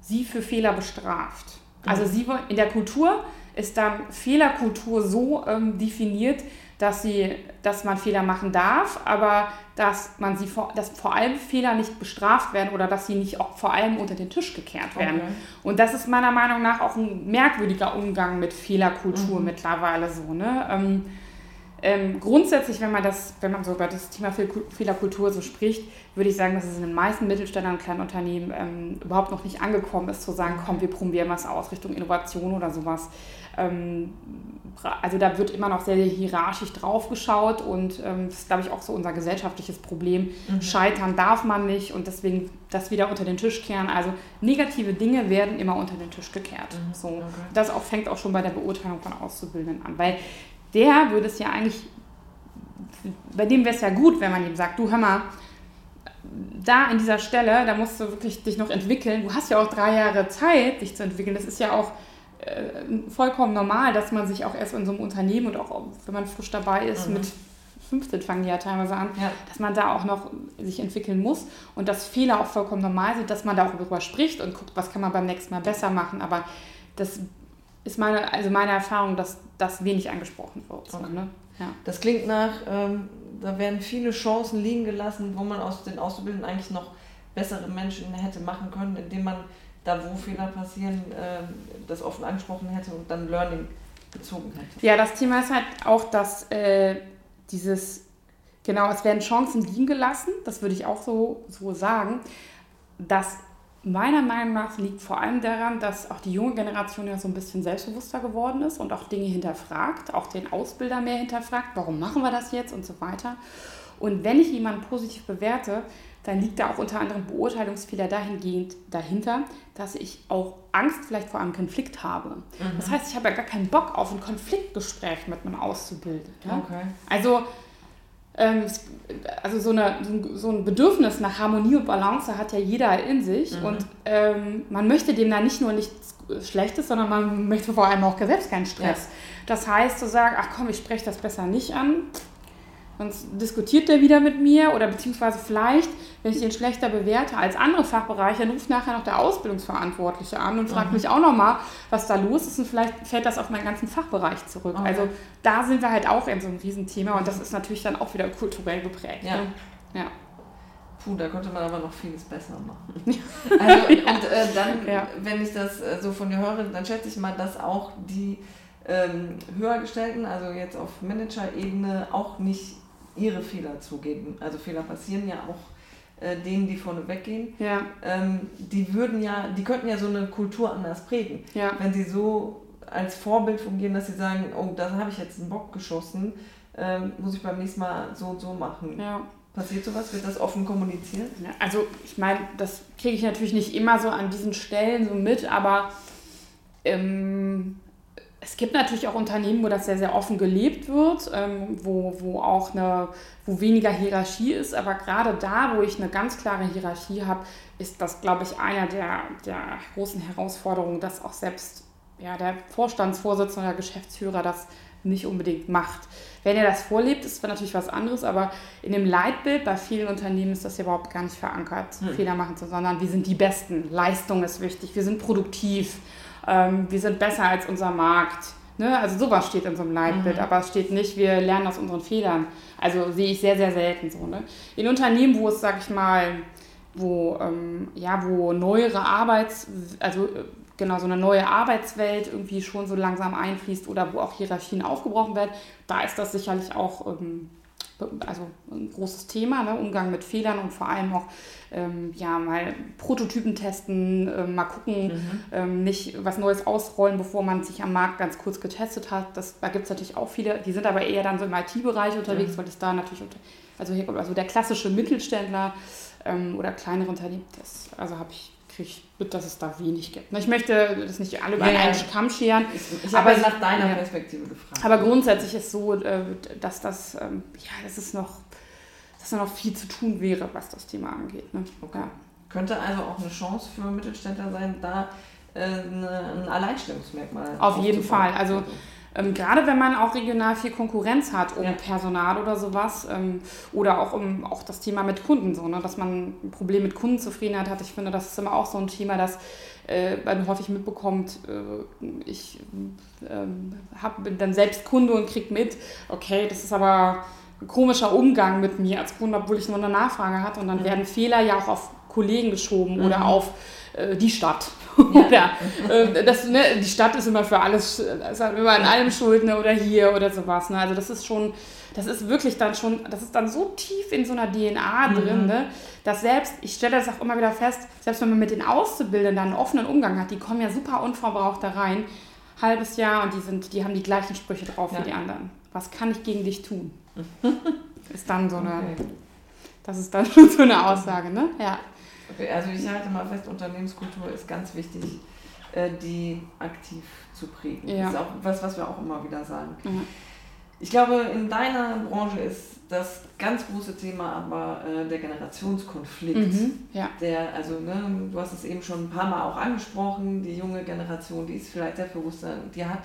sie für Fehler bestraft. Also sie wollen, in der Kultur ist dann Fehlerkultur so ähm, definiert, dass, sie, dass man Fehler machen darf, aber dass, man sie vor, dass vor allem Fehler nicht bestraft werden oder dass sie nicht auch vor allem unter den Tisch gekehrt werden. Okay. Und das ist meiner Meinung nach auch ein merkwürdiger Umgang mit Fehlerkultur mhm. mittlerweile so. Ne? Ähm, ähm, grundsätzlich, wenn man das, wenn man so über das Thema Fehlerkultur so spricht, würde ich sagen, dass es in den meisten Mittelständlern und kleinen Unternehmen ähm, überhaupt noch nicht angekommen ist, zu sagen, komm, wir probieren was aus Richtung Innovation oder sowas. Ähm, also da wird immer noch sehr, sehr hierarchisch drauf geschaut und ähm, das ist, glaube ich, auch so unser gesellschaftliches Problem. Mhm. Scheitern darf man nicht und deswegen das wieder unter den Tisch kehren. Also negative Dinge werden immer unter den Tisch gekehrt. Mhm. So. Okay. Das auch, fängt auch schon bei der Beurteilung von Auszubildenden an, weil der würde es ja eigentlich, bei dem wäre es ja gut, wenn man ihm sagt, du hör mal, da an dieser Stelle, da musst du wirklich dich noch entwickeln. Du hast ja auch drei Jahre Zeit, dich zu entwickeln. Das ist ja auch äh, vollkommen normal, dass man sich auch erst in so einem Unternehmen und auch wenn man frisch dabei ist, mhm. mit 15 fangen die ja teilweise an, ja. dass man da auch noch sich entwickeln muss und dass Fehler auch vollkommen normal sind, dass man da auch darüber spricht und guckt, was kann man beim nächsten Mal besser machen. Aber das ist meine, also meine Erfahrung, dass das wenig angesprochen wird. So, okay. ne? ja. Das klingt nach, ähm, da werden viele Chancen liegen gelassen, wo man aus den Auszubildenden eigentlich noch bessere Menschen hätte machen können, indem man da, wo Fehler passieren, äh, das offen angesprochen hätte und dann Learning bezogen hätte. Ja, das Thema ist halt auch, dass äh, dieses, genau, es werden Chancen liegen gelassen, das würde ich auch so, so sagen, dass meiner Meinung nach liegt vor allem daran, dass auch die junge Generation ja so ein bisschen selbstbewusster geworden ist und auch Dinge hinterfragt, auch den Ausbilder mehr hinterfragt, warum machen wir das jetzt und so weiter. Und wenn ich jemanden positiv bewerte, dann liegt da auch unter anderem Beurteilungsfehler dahingehend dahinter, dass ich auch Angst vielleicht vor einem Konflikt habe. Mhm. Das heißt, ich habe ja gar keinen Bock auf ein Konfliktgespräch mit einem Auszubildenden. Okay. Also ähm, also so, eine, so ein Bedürfnis nach Harmonie und Balance hat ja jeder in sich mhm. und ähm, man möchte dem da nicht nur nichts Schlechtes, sondern man möchte vor allem auch selbst keinen Stress. Ja. Das heißt zu sagen, ach komm, ich spreche das besser nicht an, Sonst diskutiert der wieder mit mir oder beziehungsweise vielleicht, wenn ich den schlechter bewerte als andere Fachbereiche, dann ruft nachher noch der Ausbildungsverantwortliche an und fragt mhm. mich auch nochmal, was da los ist und vielleicht fällt das auf meinen ganzen Fachbereich zurück. Okay. Also da sind wir halt auch in so einem Riesenthema und das ist natürlich dann auch wieder kulturell geprägt. Ja. Ne? ja. Puh, da könnte man aber noch vieles besser machen. Also, ja. Und äh, dann, ja. wenn ich das äh, so von dir höre, dann schätze ich mal, dass auch die ähm, Höhergestellten, also jetzt auf Manager-Ebene, auch nicht ihre Fehler zugeben. Also Fehler passieren ja auch äh, denen, die vorne weggehen. Ja. Ähm, die würden ja, die könnten ja so eine Kultur anders prägen. Ja. Wenn sie so als Vorbild fungieren, dass sie sagen, oh, da habe ich jetzt einen Bock geschossen, ähm, muss ich beim nächsten Mal so und so machen. Ja. Passiert sowas? Wird das offen kommuniziert? Also ich meine, das kriege ich natürlich nicht immer so an diesen Stellen so mit, aber ähm, es gibt natürlich auch Unternehmen, wo das sehr, sehr offen gelebt wird, ähm, wo, wo auch eine, wo weniger Hierarchie ist. Aber gerade da, wo ich eine ganz klare Hierarchie habe, ist das, glaube ich, einer der, der großen Herausforderungen, dass auch selbst ja, der Vorstandsvorsitzende oder Geschäftsführer das nicht unbedingt macht. Wenn er das vorlebt, ist natürlich was anderes, aber in dem Leitbild bei vielen Unternehmen ist das ja überhaupt gar nicht verankert, hm. Fehler machen zu, sondern wir sind die Besten, Leistung ist wichtig, wir sind produktiv ähm, wir sind besser als unser Markt. Ne? Also sowas steht in so einem Leitbild, mhm. aber es steht nicht, wir lernen aus unseren Fehlern. Also sehe ich sehr, sehr selten so. Ne? In Unternehmen, wo es, sag ich mal, wo, ähm, ja, wo neuere Arbeits-, also äh, genau so eine neue Arbeitswelt irgendwie schon so langsam einfließt oder wo auch Hierarchien aufgebrochen werden, da ist das sicherlich auch ähm, also ein großes Thema, ne? Umgang mit Fehlern und vor allem auch ähm, ja, mal Prototypen testen, äh, mal gucken, mhm. ähm, nicht was Neues ausrollen, bevor man sich am Markt ganz kurz getestet hat. Das, da gibt es natürlich auch viele, die sind aber eher dann so im IT-Bereich unterwegs, mhm. weil das da natürlich, also, also der klassische Mittelständler ähm, oder kleinere Unternehmen, das also habe ich kriege ich mit, dass es da wenig gibt. Ich möchte das nicht alle über ja, einen Kamm scheren. Ich, ich habe nach deiner ja, Perspektive gefragt. Aber grundsätzlich ist so, äh, dass das, ähm, ja, das ist noch, dass da noch viel zu tun wäre, was das Thema angeht. Ne? Okay. Ja. Könnte also auch eine Chance für Mittelständler sein, da äh, ein Alleinstellungsmerkmal Auf jeden Fall. Also ähm, gerade wenn man auch regional viel Konkurrenz hat um ja. Personal oder sowas ähm, oder auch um auch das Thema mit Kunden, so, ne, dass man ein Problem mit Kundenzufriedenheit hat. Ich finde, das ist immer auch so ein Thema, dass äh, man häufig mitbekommt, äh, ich ähm, hab, bin dann selbst Kunde und kriege mit, okay, das ist aber ein komischer Umgang mit mir als Kunde, obwohl ich nur eine Nachfrage hatte. Und dann mhm. werden Fehler ja auch auf Kollegen geschoben mhm. oder auf äh, die Stadt. oder äh, das, ne, die Stadt ist immer für alles, ist halt immer an allem schuld ne, oder hier oder sowas. Ne? Also das ist schon, das ist wirklich dann schon, das ist dann so tief in so einer DNA mhm. drin, ne, dass selbst, ich stelle das auch immer wieder fest, selbst wenn man mit den Auszubildenden einen offenen Umgang hat, die kommen ja super unverbraucht da rein, halbes Jahr und die sind, die haben die gleichen Sprüche drauf ja. wie die anderen. Was kann ich gegen dich tun? ist dann so eine, okay. das ist dann schon so eine Aussage, ne? Ja. Also ich halte mal fest, Unternehmenskultur ist ganz wichtig, äh, die aktiv zu prägen. Ja. Das ist auch was, was wir auch immer wieder sagen. Mhm. Ich glaube, in deiner Branche ist das ganz große Thema aber äh, der Generationskonflikt. Mhm, ja. Der, also, ne, du hast es eben schon ein paar Mal auch angesprochen, die junge Generation, die ist vielleicht selbstbewusster, die hat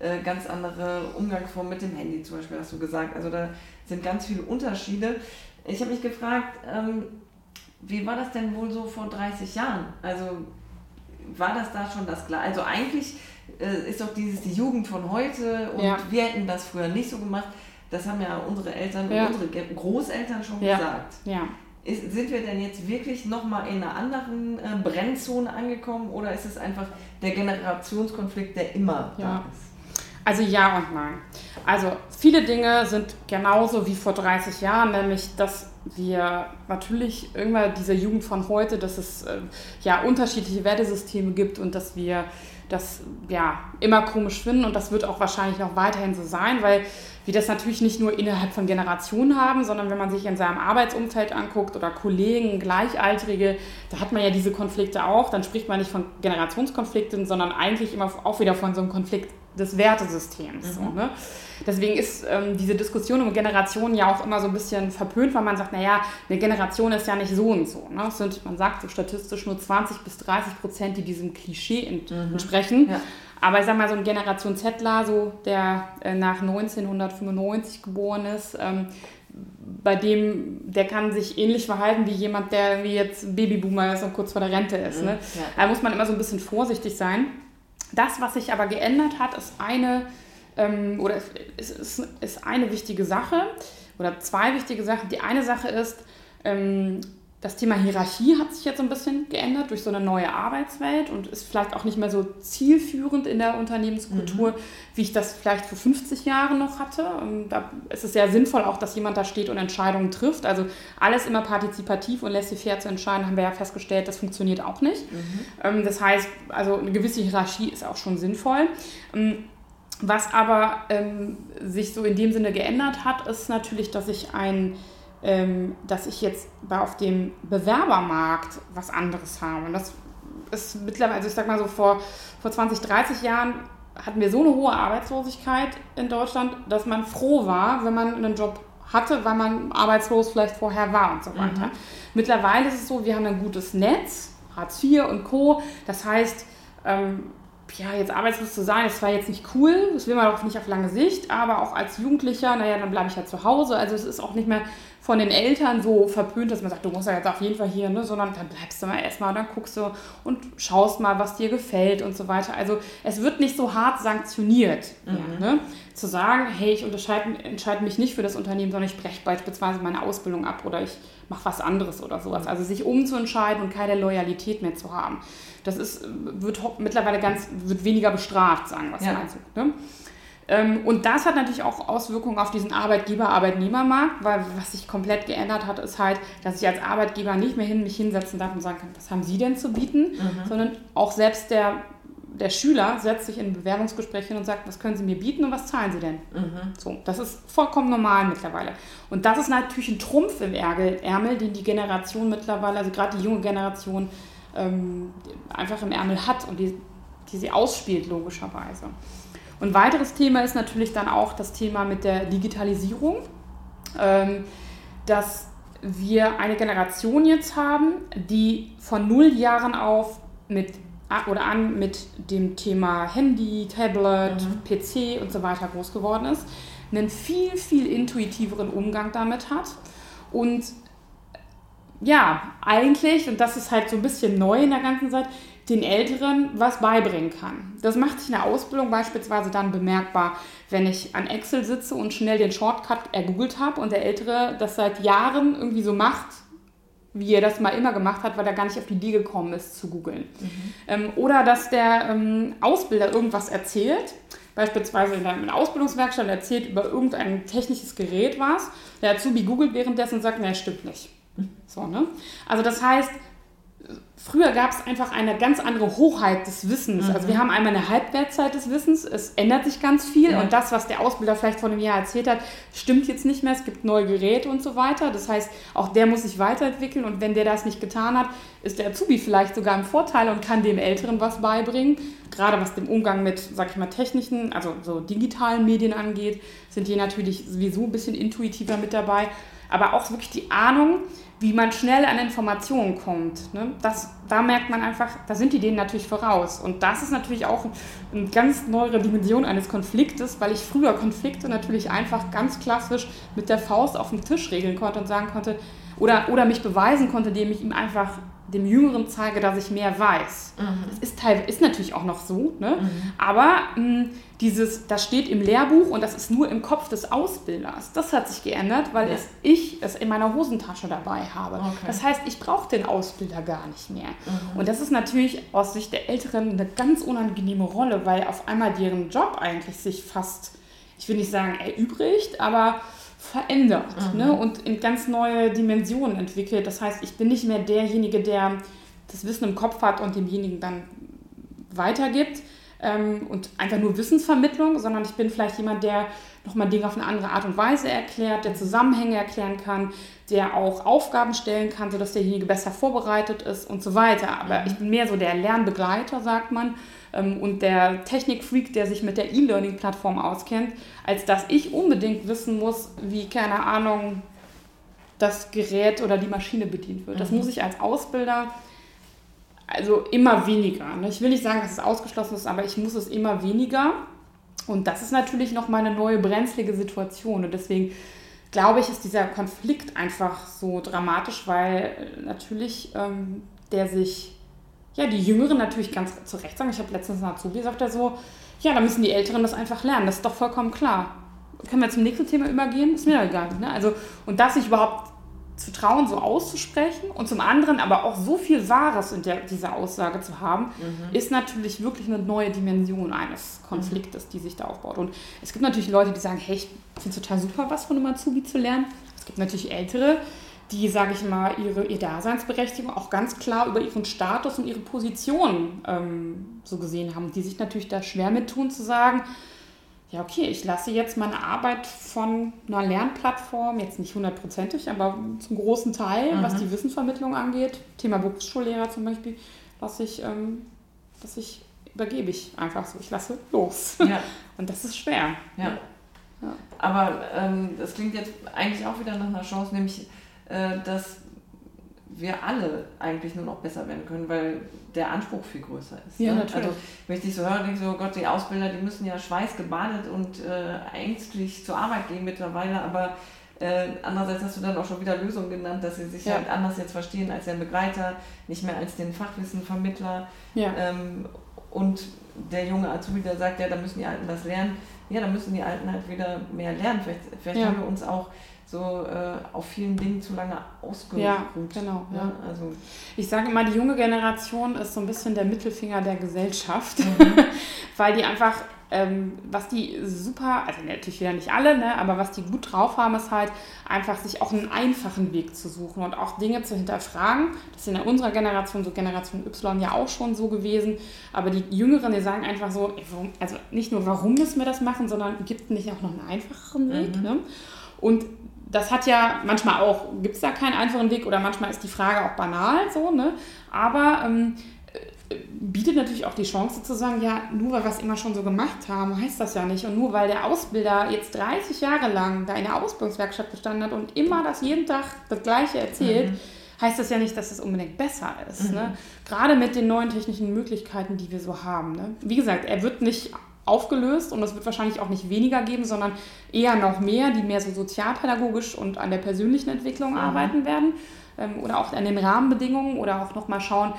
äh, ganz andere Umgangsformen mit dem Handy zum Beispiel, hast du gesagt. Also da sind ganz viele Unterschiede. Ich habe mich gefragt, ähm, wie war das denn wohl so vor 30 Jahren? Also war das da schon das Gleiche? Also eigentlich äh, ist doch dieses die Jugend von heute und ja. wir hätten das früher nicht so gemacht. Das haben ja unsere Eltern ja. und unsere Großeltern schon ja. gesagt. Ist, sind wir denn jetzt wirklich nochmal in einer anderen äh, Brennzone angekommen oder ist es einfach der Generationskonflikt, der immer da ist? Also ja und nein. Also viele Dinge sind genauso wie vor 30 Jahren, nämlich dass wir natürlich irgendwann diese Jugend von heute, dass es äh, ja unterschiedliche Wertesysteme gibt und dass wir das ja immer komisch finden und das wird auch wahrscheinlich noch weiterhin so sein, weil wir das natürlich nicht nur innerhalb von Generationen haben, sondern wenn man sich in seinem Arbeitsumfeld anguckt oder Kollegen, Gleichaltrige, da hat man ja diese Konflikte auch, dann spricht man nicht von Generationskonflikten, sondern eigentlich immer auch wieder von so einem Konflikt des Wertesystems. Mhm. So, ne? Deswegen ist ähm, diese Diskussion um Generationen ja auch immer so ein bisschen verpönt, weil man sagt, naja, eine Generation ist ja nicht so und so. Ne? Es sind, man sagt so statistisch nur 20 bis 30 Prozent, die diesem Klischee ent mhm. entsprechen. Ja. Aber ich sag mal, so ein Generation Zettler, so, der äh, nach 1995 geboren ist, ähm, bei dem, der kann sich ähnlich verhalten wie jemand, der wie jetzt Babyboomer ist und kurz vor der Rente ist. Ne? Ja. Da muss man immer so ein bisschen vorsichtig sein. Das, was sich aber geändert hat, ist eine, ähm, oder ist, ist, ist eine wichtige Sache oder zwei wichtige Sachen. Die eine Sache ist, ähm, das Thema Hierarchie hat sich jetzt so ein bisschen geändert durch so eine neue Arbeitswelt und ist vielleicht auch nicht mehr so zielführend in der Unternehmenskultur, mhm. wie ich das vielleicht vor 50 Jahren noch hatte. Und da ist es sehr sinnvoll auch, dass jemand da steht und Entscheidungen trifft. Also alles immer partizipativ und laissez-faire zu entscheiden, haben wir ja festgestellt, das funktioniert auch nicht. Mhm. Ähm, das heißt, also eine gewisse Hierarchie ist auch schon sinnvoll. Ähm, was aber ähm, sich so in dem Sinne geändert hat, ist natürlich, dass ich ein ähm, dass ich jetzt auf dem Bewerbermarkt was anderes habe. Und das ist mittlerweile, also ich sag mal so, vor, vor 20, 30 Jahren hatten wir so eine hohe Arbeitslosigkeit in Deutschland, dass man froh war, wenn man einen Job hatte, weil man arbeitslos vielleicht vorher war und so weiter. Mhm. Mittlerweile ist es so, wir haben ein gutes Netz, Hartz IV und Co. Das heißt, ähm, ja, jetzt arbeitslos zu sein, das war jetzt nicht cool, das will man auch nicht auf lange Sicht, aber auch als Jugendlicher, naja, dann bleibe ich ja zu Hause. Also es ist auch nicht mehr von den Eltern so verpönt, dass man sagt, du musst ja jetzt auf jeden Fall hier, ne? sondern dann bleibst du mal erstmal, dann guckst du und schaust mal, was dir gefällt und so weiter. Also es wird nicht so hart sanktioniert, mhm. ja, ne? zu sagen, hey, ich entscheide mich nicht für das Unternehmen, sondern ich breche beispielsweise meine Ausbildung ab oder ich mache was anderes oder sowas. Also sich umzuentscheiden und keine Loyalität mehr zu haben. Das ist, wird mittlerweile ganz, wird weniger bestraft, sagen wir es ja. mal so. Ne? Ähm, und das hat natürlich auch Auswirkungen auf diesen Arbeitgeber-Arbeitnehmermarkt, weil was sich komplett geändert hat, ist halt, dass ich als Arbeitgeber nicht mehr hin, mich hinsetzen darf und sagen kann, was haben Sie denn zu bieten, mhm. sondern auch selbst der, der Schüler setzt sich in ein Bewerbungsgespräch hin und sagt, was können Sie mir bieten und was zahlen Sie denn? Mhm. So, das ist vollkommen normal mittlerweile. Und das ist natürlich ein Trumpf im Ärmel, den die Generation mittlerweile, also gerade die junge Generation, ähm, einfach im Ärmel hat und die, die sie ausspielt, logischerweise. Und weiteres Thema ist natürlich dann auch das Thema mit der Digitalisierung, ähm, dass wir eine Generation jetzt haben, die von null Jahren auf mit oder an mit dem Thema Handy, Tablet, mhm. PC und so weiter groß geworden ist, einen viel, viel intuitiveren Umgang damit hat und ja, eigentlich, und das ist halt so ein bisschen neu in der ganzen Zeit, den Älteren was beibringen kann. Das macht sich in der Ausbildung beispielsweise dann bemerkbar, wenn ich an Excel sitze und schnell den Shortcut ergoogelt habe und der Ältere das seit Jahren irgendwie so macht, wie er das mal immer gemacht hat, weil er gar nicht auf die Idee gekommen ist zu googeln. Mhm. Ähm, oder dass der ähm, Ausbilder irgendwas erzählt, beispielsweise in der Ausbildungswerkstatt erzählt über irgendein technisches Gerät was, der Azubi googelt währenddessen und sagt, nee, stimmt nicht. Mhm. So, ne? Also das heißt, Früher gab es einfach eine ganz andere Hochheit des Wissens. Mhm. Also wir haben einmal eine Halbwertzeit des Wissens, es ändert sich ganz viel ja. und das, was der Ausbilder vielleicht vor einem Jahr erzählt hat, stimmt jetzt nicht mehr. Es gibt neue Geräte und so weiter. Das heißt, auch der muss sich weiterentwickeln und wenn der das nicht getan hat, ist der Azubi vielleicht sogar im Vorteil und kann dem Älteren was beibringen. Gerade was den Umgang mit, sag ich mal, technischen, also so digitalen Medien angeht, sind die natürlich sowieso ein bisschen intuitiver mit dabei. Aber auch wirklich die Ahnung, wie man schnell an Informationen kommt. Ne? Das, da merkt man einfach, da sind die denen natürlich voraus. Und das ist natürlich auch eine ganz neue Dimension eines Konfliktes, weil ich früher Konflikte natürlich einfach ganz klassisch mit der Faust auf den Tisch regeln konnte und sagen konnte, oder, oder mich beweisen konnte, indem ich ihm einfach dem Jüngeren zeige, dass ich mehr weiß. Mhm. Das ist, teil, ist natürlich auch noch so, ne? Mhm. aber mh, hm, dieses, das steht im Lehrbuch und das ist nur im Kopf des Ausbilders. Das hat sich geändert, weil ja. es, ich es in meiner Hosentasche dabei habe. Okay. Das heißt, ich brauche den Ausbilder gar nicht mehr. Mhm. Und das ist natürlich aus Sicht der Älteren eine ganz unangenehme Rolle, weil auf einmal deren Job eigentlich sich fast, ich will nicht sagen erübrigt, aber verändert mhm. ne? und in ganz neue Dimensionen entwickelt. Das heißt, ich bin nicht mehr derjenige, der das Wissen im Kopf hat und demjenigen dann weitergibt ähm, und einfach nur Wissensvermittlung, sondern ich bin vielleicht jemand, der nochmal Dinge auf eine andere Art und Weise erklärt, der Zusammenhänge erklären kann, der auch Aufgaben stellen kann, sodass derjenige besser vorbereitet ist und so weiter. Aber mhm. ich bin mehr so der Lernbegleiter, sagt man, und der Technikfreak, der sich mit der E-Learning-Plattform auskennt, als dass ich unbedingt wissen muss, wie, keine Ahnung, das Gerät oder die Maschine bedient wird. Das mhm. muss ich als Ausbilder also immer weniger. Ne? Ich will nicht sagen, dass es ausgeschlossen ist, aber ich muss es immer weniger. Und das ist natürlich nochmal eine neue brenzlige Situation. Und deswegen glaube ich, ist dieser Konflikt einfach so dramatisch, weil natürlich ähm, der sich ja, die Jüngeren natürlich ganz zu Recht sagen. Ich habe letztens einen Azubi, sagt er so, ja, da müssen die Älteren das einfach lernen. Das ist doch vollkommen klar. Können wir zum nächsten Thema übergehen? Ist mir egal. Ne? Also, und das sich überhaupt zu trauen, so auszusprechen und zum anderen aber auch so viel Wahres in der, dieser Aussage zu haben, mhm. ist natürlich wirklich eine neue Dimension eines Konfliktes, mhm. die sich da aufbaut. Und es gibt natürlich Leute, die sagen, hey, ich finde es total super, was von einem Azubi zu lernen. Es gibt natürlich Ältere, die, sage ich mal, ihre, ihre Daseinsberechtigung auch ganz klar über ihren Status und ihre Position ähm, so gesehen haben, die sich natürlich da schwer mit tun zu sagen, ja, okay, ich lasse jetzt meine Arbeit von einer Lernplattform, jetzt nicht hundertprozentig, aber zum großen Teil, mhm. was die Wissensvermittlung angeht, Thema Berufsschullehrer zum Beispiel, lasse ich, ähm, das ich, übergebe ich einfach so, ich lasse los. Ja. Und das ist schwer. Ja. ja. Aber ähm, das klingt jetzt eigentlich auch wieder nach einer Chance, nämlich äh, dass wir alle eigentlich nur noch besser werden können, weil der Anspruch viel größer ist. Ja, ne? natürlich. Also, wenn ich dich so höre, denke ich so, Gott, die Ausbilder, die müssen ja schweißgebadet und äh, ängstlich zur Arbeit gehen mittlerweile, aber äh, andererseits hast du dann auch schon wieder Lösungen genannt, dass sie sich ja. halt anders jetzt verstehen als den Begleiter, nicht mehr als den Fachwissenvermittler. Ja. Ähm, und der junge Azubi, der sagt, ja, da müssen die Alten das lernen. Ja, da müssen die Alten halt wieder mehr lernen. Vielleicht, vielleicht ja. haben wir uns auch so äh, auf vielen Dingen zu lange ausgeruht. Ja, genau. Ja. ja. also. Ich sage immer, die junge Generation ist so ein bisschen der Mittelfinger der Gesellschaft, mhm. weil die einfach, ähm, was die super, also natürlich wieder nicht alle, ne, aber was die gut drauf haben, ist halt einfach sich auch einen einfachen Weg zu suchen und auch Dinge zu hinterfragen. Das ist in unserer Generation, so Generation Y ja auch schon so gewesen, aber die Jüngeren, die sagen einfach so, also nicht nur, warum müssen wir das machen, sondern gibt nicht auch noch einen einfacheren Weg. Mhm. Ne? Und das hat ja manchmal auch, gibt es da keinen einfachen Weg oder manchmal ist die Frage auch banal so, ne? Aber ähm, äh, bietet natürlich auch die Chance zu sagen, ja, nur weil wir es immer schon so gemacht haben, heißt das ja nicht. Und nur weil der Ausbilder jetzt 30 Jahre lang da in der Ausbildungswerkstatt gestanden hat und immer das jeden Tag das Gleiche erzählt, mhm. heißt das ja nicht, dass es unbedingt besser ist. Ne? Mhm. Ne? Gerade mit den neuen technischen Möglichkeiten, die wir so haben. Ne? Wie gesagt, er wird nicht aufgelöst und es wird wahrscheinlich auch nicht weniger geben, sondern eher noch mehr, die mehr so sozialpädagogisch und an der persönlichen Entwicklung mhm. arbeiten werden ähm, oder auch an den Rahmenbedingungen oder auch nochmal schauen,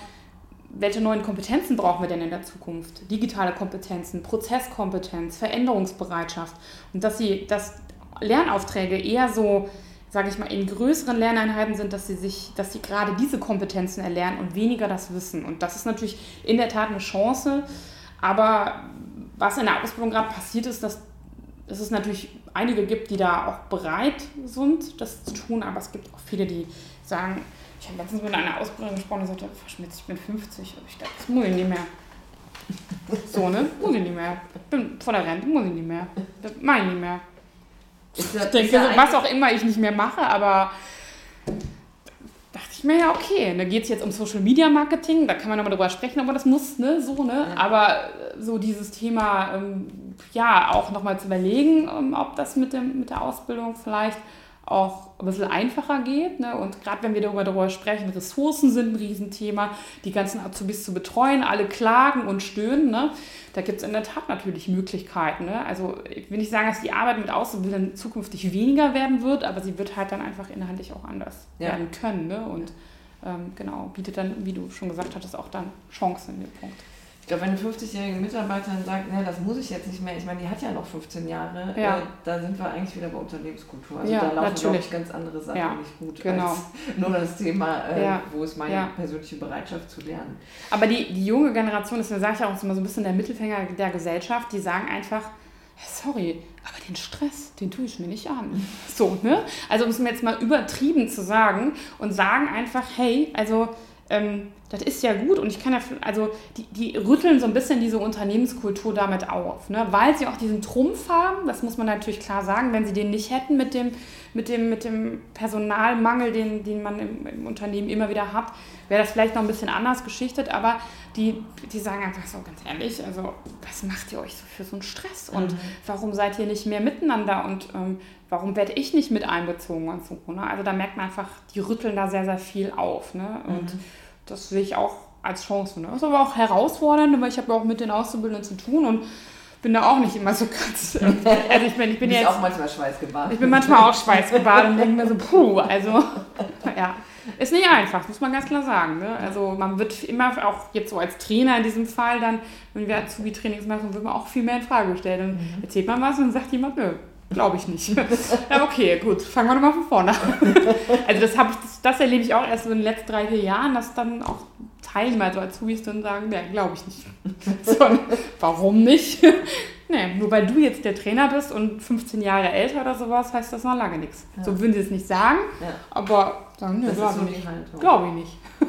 welche neuen Kompetenzen brauchen wir denn in der Zukunft? Digitale Kompetenzen, Prozesskompetenz, Veränderungsbereitschaft. Und dass sie, dass Lernaufträge eher so, sage ich mal, in größeren Lerneinheiten sind, dass sie sich, dass sie gerade diese Kompetenzen erlernen und weniger das Wissen. Und das ist natürlich in der Tat eine Chance. Aber was in der Ausbildung gerade passiert ist, dass, es natürlich einige gibt, die da auch bereit sind, das zu tun, aber es gibt auch viele, die sagen, ich habe letztens mit einer Ausbildung gesprochen, die sagte, Verschmitz, ich bin 50. Aber ich dachte, das muss ich nicht mehr. So, ne? Muss ich nicht mehr. Bin vor der Rente, muss ich nicht mehr. Das mache ich nicht mehr. Ich, ich denke, was auch immer ich nicht mehr mache, aber ich mir ja, okay, da geht es jetzt um Social Media Marketing, da kann man nochmal drüber sprechen, aber das muss, ne, so, ne? Ja. Aber so dieses Thema, ähm, ja, auch nochmal zu überlegen, ähm, ob das mit, dem, mit der Ausbildung vielleicht auch ein bisschen einfacher geht. Ne? Und gerade wenn wir darüber, darüber sprechen, Ressourcen sind ein Riesenthema, die ganzen Azubis zu betreuen, alle klagen und stöhnen. Ne? Da gibt es in der Tat natürlich Möglichkeiten. Ne? Also ich will nicht sagen, dass die Arbeit mit Auszubildenden zukünftig weniger werden wird, aber sie wird halt dann einfach inhaltlich auch anders ja. werden können. Ne? Und ähm, genau, bietet dann, wie du schon gesagt hattest, auch dann Chancen in dem Punkt glaube, wenn eine 50-jährige Mitarbeiterin sagt, ne, das muss ich jetzt nicht mehr, ich meine, die hat ja noch 15 Jahre, ja. äh, da sind wir eigentlich wieder bei Unternehmenskultur. Also ja, da laufen, glaube ich, ganz andere Sachen ja, nicht gut genau. als nur das Thema, äh, wo ist meine persönliche Bereitschaft zu lernen. Aber die, die junge Generation, das sage ich auch immer so ein bisschen der Mittelfänger der Gesellschaft, die sagen einfach, sorry, aber den Stress, den tue ich mir nicht an. So, ne? Also um es mir jetzt mal übertrieben zu sagen und sagen einfach, hey, also ähm, das ist ja gut und ich kann ja, also die, die rütteln so ein bisschen diese Unternehmenskultur damit auf, ne? weil sie auch diesen Trumpf haben, das muss man natürlich klar sagen, wenn sie den nicht hätten mit dem, mit dem, mit dem Personalmangel, den, den man im, im Unternehmen immer wieder hat, wäre das vielleicht noch ein bisschen anders geschichtet, aber die, die sagen einfach so ganz ehrlich, also was macht ihr euch so für so einen Stress und mhm. warum seid ihr nicht mehr miteinander und ähm, warum werde ich nicht mit einbezogen und so. Ne? Also da merkt man einfach, die rütteln da sehr, sehr viel auf. Ne? Und mhm das sehe ich auch als Chance. Ne? Das ist aber auch herausfordernd, weil ich habe auch mit den Auszubildenden zu tun und bin da auch nicht immer so ganz. Also ich bin, ich bin jetzt auch manchmal schweißgebadet. Ich bin manchmal auch schweißgebadet und denke mir so, puh, also ja, ist nicht einfach, muss man ganz klar sagen. Ne? Also man wird immer, auch jetzt so als Trainer in diesem Fall, dann, wenn wir Azubi-Trainings machen, wird man auch viel mehr in Frage gestellt. Dann mhm. erzählt man was und sagt jemand, nö, Glaube ich nicht. ja, okay, gut. Fangen wir nochmal von vorne an. also das, ich, das, das, erlebe ich auch erst so in den letzten drei, vier Jahren, dass dann auch Teilnehmer, so Azubis dann sagen, ja, glaube ich nicht. so, warum nicht? nee, nur weil du jetzt der Trainer bist und 15 Jahre älter oder sowas, heißt das noch lange nichts. Ja. So würden sie es nicht sagen, ja. aber sagen, nee, glaube ich, nicht. Glaub ich nicht.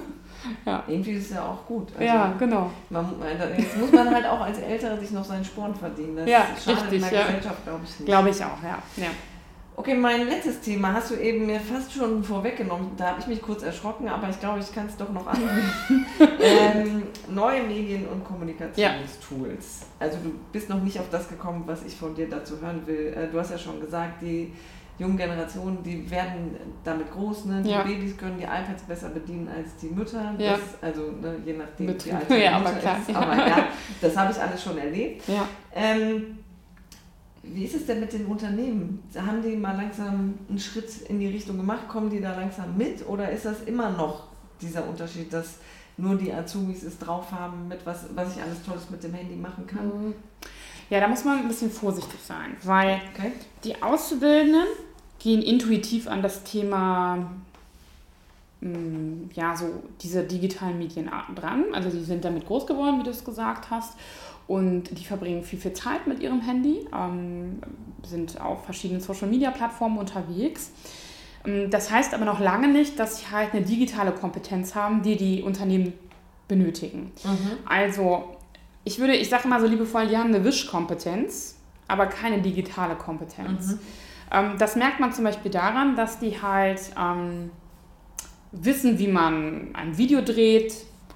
Ja. Irgendwie ist es ja auch gut. Also ja, genau. Man, jetzt muss man halt auch als Älterer sich noch seinen Sporn verdienen. Das ja, schadet richtig, in der ja. Gesellschaft, glaube ich, nicht. Glaube ich auch, ja. ja. Okay, mein letztes Thema hast du eben mir fast schon vorweggenommen. Da habe ich mich kurz erschrocken, aber ich glaube, ich kann es doch noch anwenden. ähm, neue Medien- und Kommunikationstools. Ja. Also du bist noch nicht auf das gekommen, was ich von dir dazu hören will. Äh, du hast ja schon gesagt, die jungen Generationen, die werden damit groß. Ne? Die ja. Babys können die iPads besser bedienen als die Mütter. Ja. Das, also ne, je nachdem, Mit, wie alt die ja, Mutter aber klar, ist. Aber ja, das habe ich alles schon erlebt. Ähm, wie ist es denn mit den Unternehmen? Haben die mal langsam einen Schritt in die Richtung gemacht? Kommen die da langsam mit? Oder ist das immer noch dieser Unterschied, dass nur die Azubis es drauf haben, mit was, was ich alles Tolles mit dem Handy machen kann? Mhm. Ja, da muss man ein bisschen vorsichtig sein, weil okay. die Auszubildenden gehen intuitiv an das Thema, mm, ja, so diese digitalen Medienarten dran. Also sie sind damit groß geworden, wie du es gesagt hast. Und die verbringen viel, viel Zeit mit ihrem Handy, ähm, sind auf verschiedenen Social-Media-Plattformen unterwegs. Ähm, das heißt aber noch lange nicht, dass sie halt eine digitale Kompetenz haben, die die Unternehmen benötigen. Mhm. Also ich würde, ich sage immer so liebevoll, die haben eine Wischkompetenz, aber keine digitale Kompetenz. Mhm. Ähm, das merkt man zum Beispiel daran, dass die halt ähm, wissen, wie man ein Video dreht,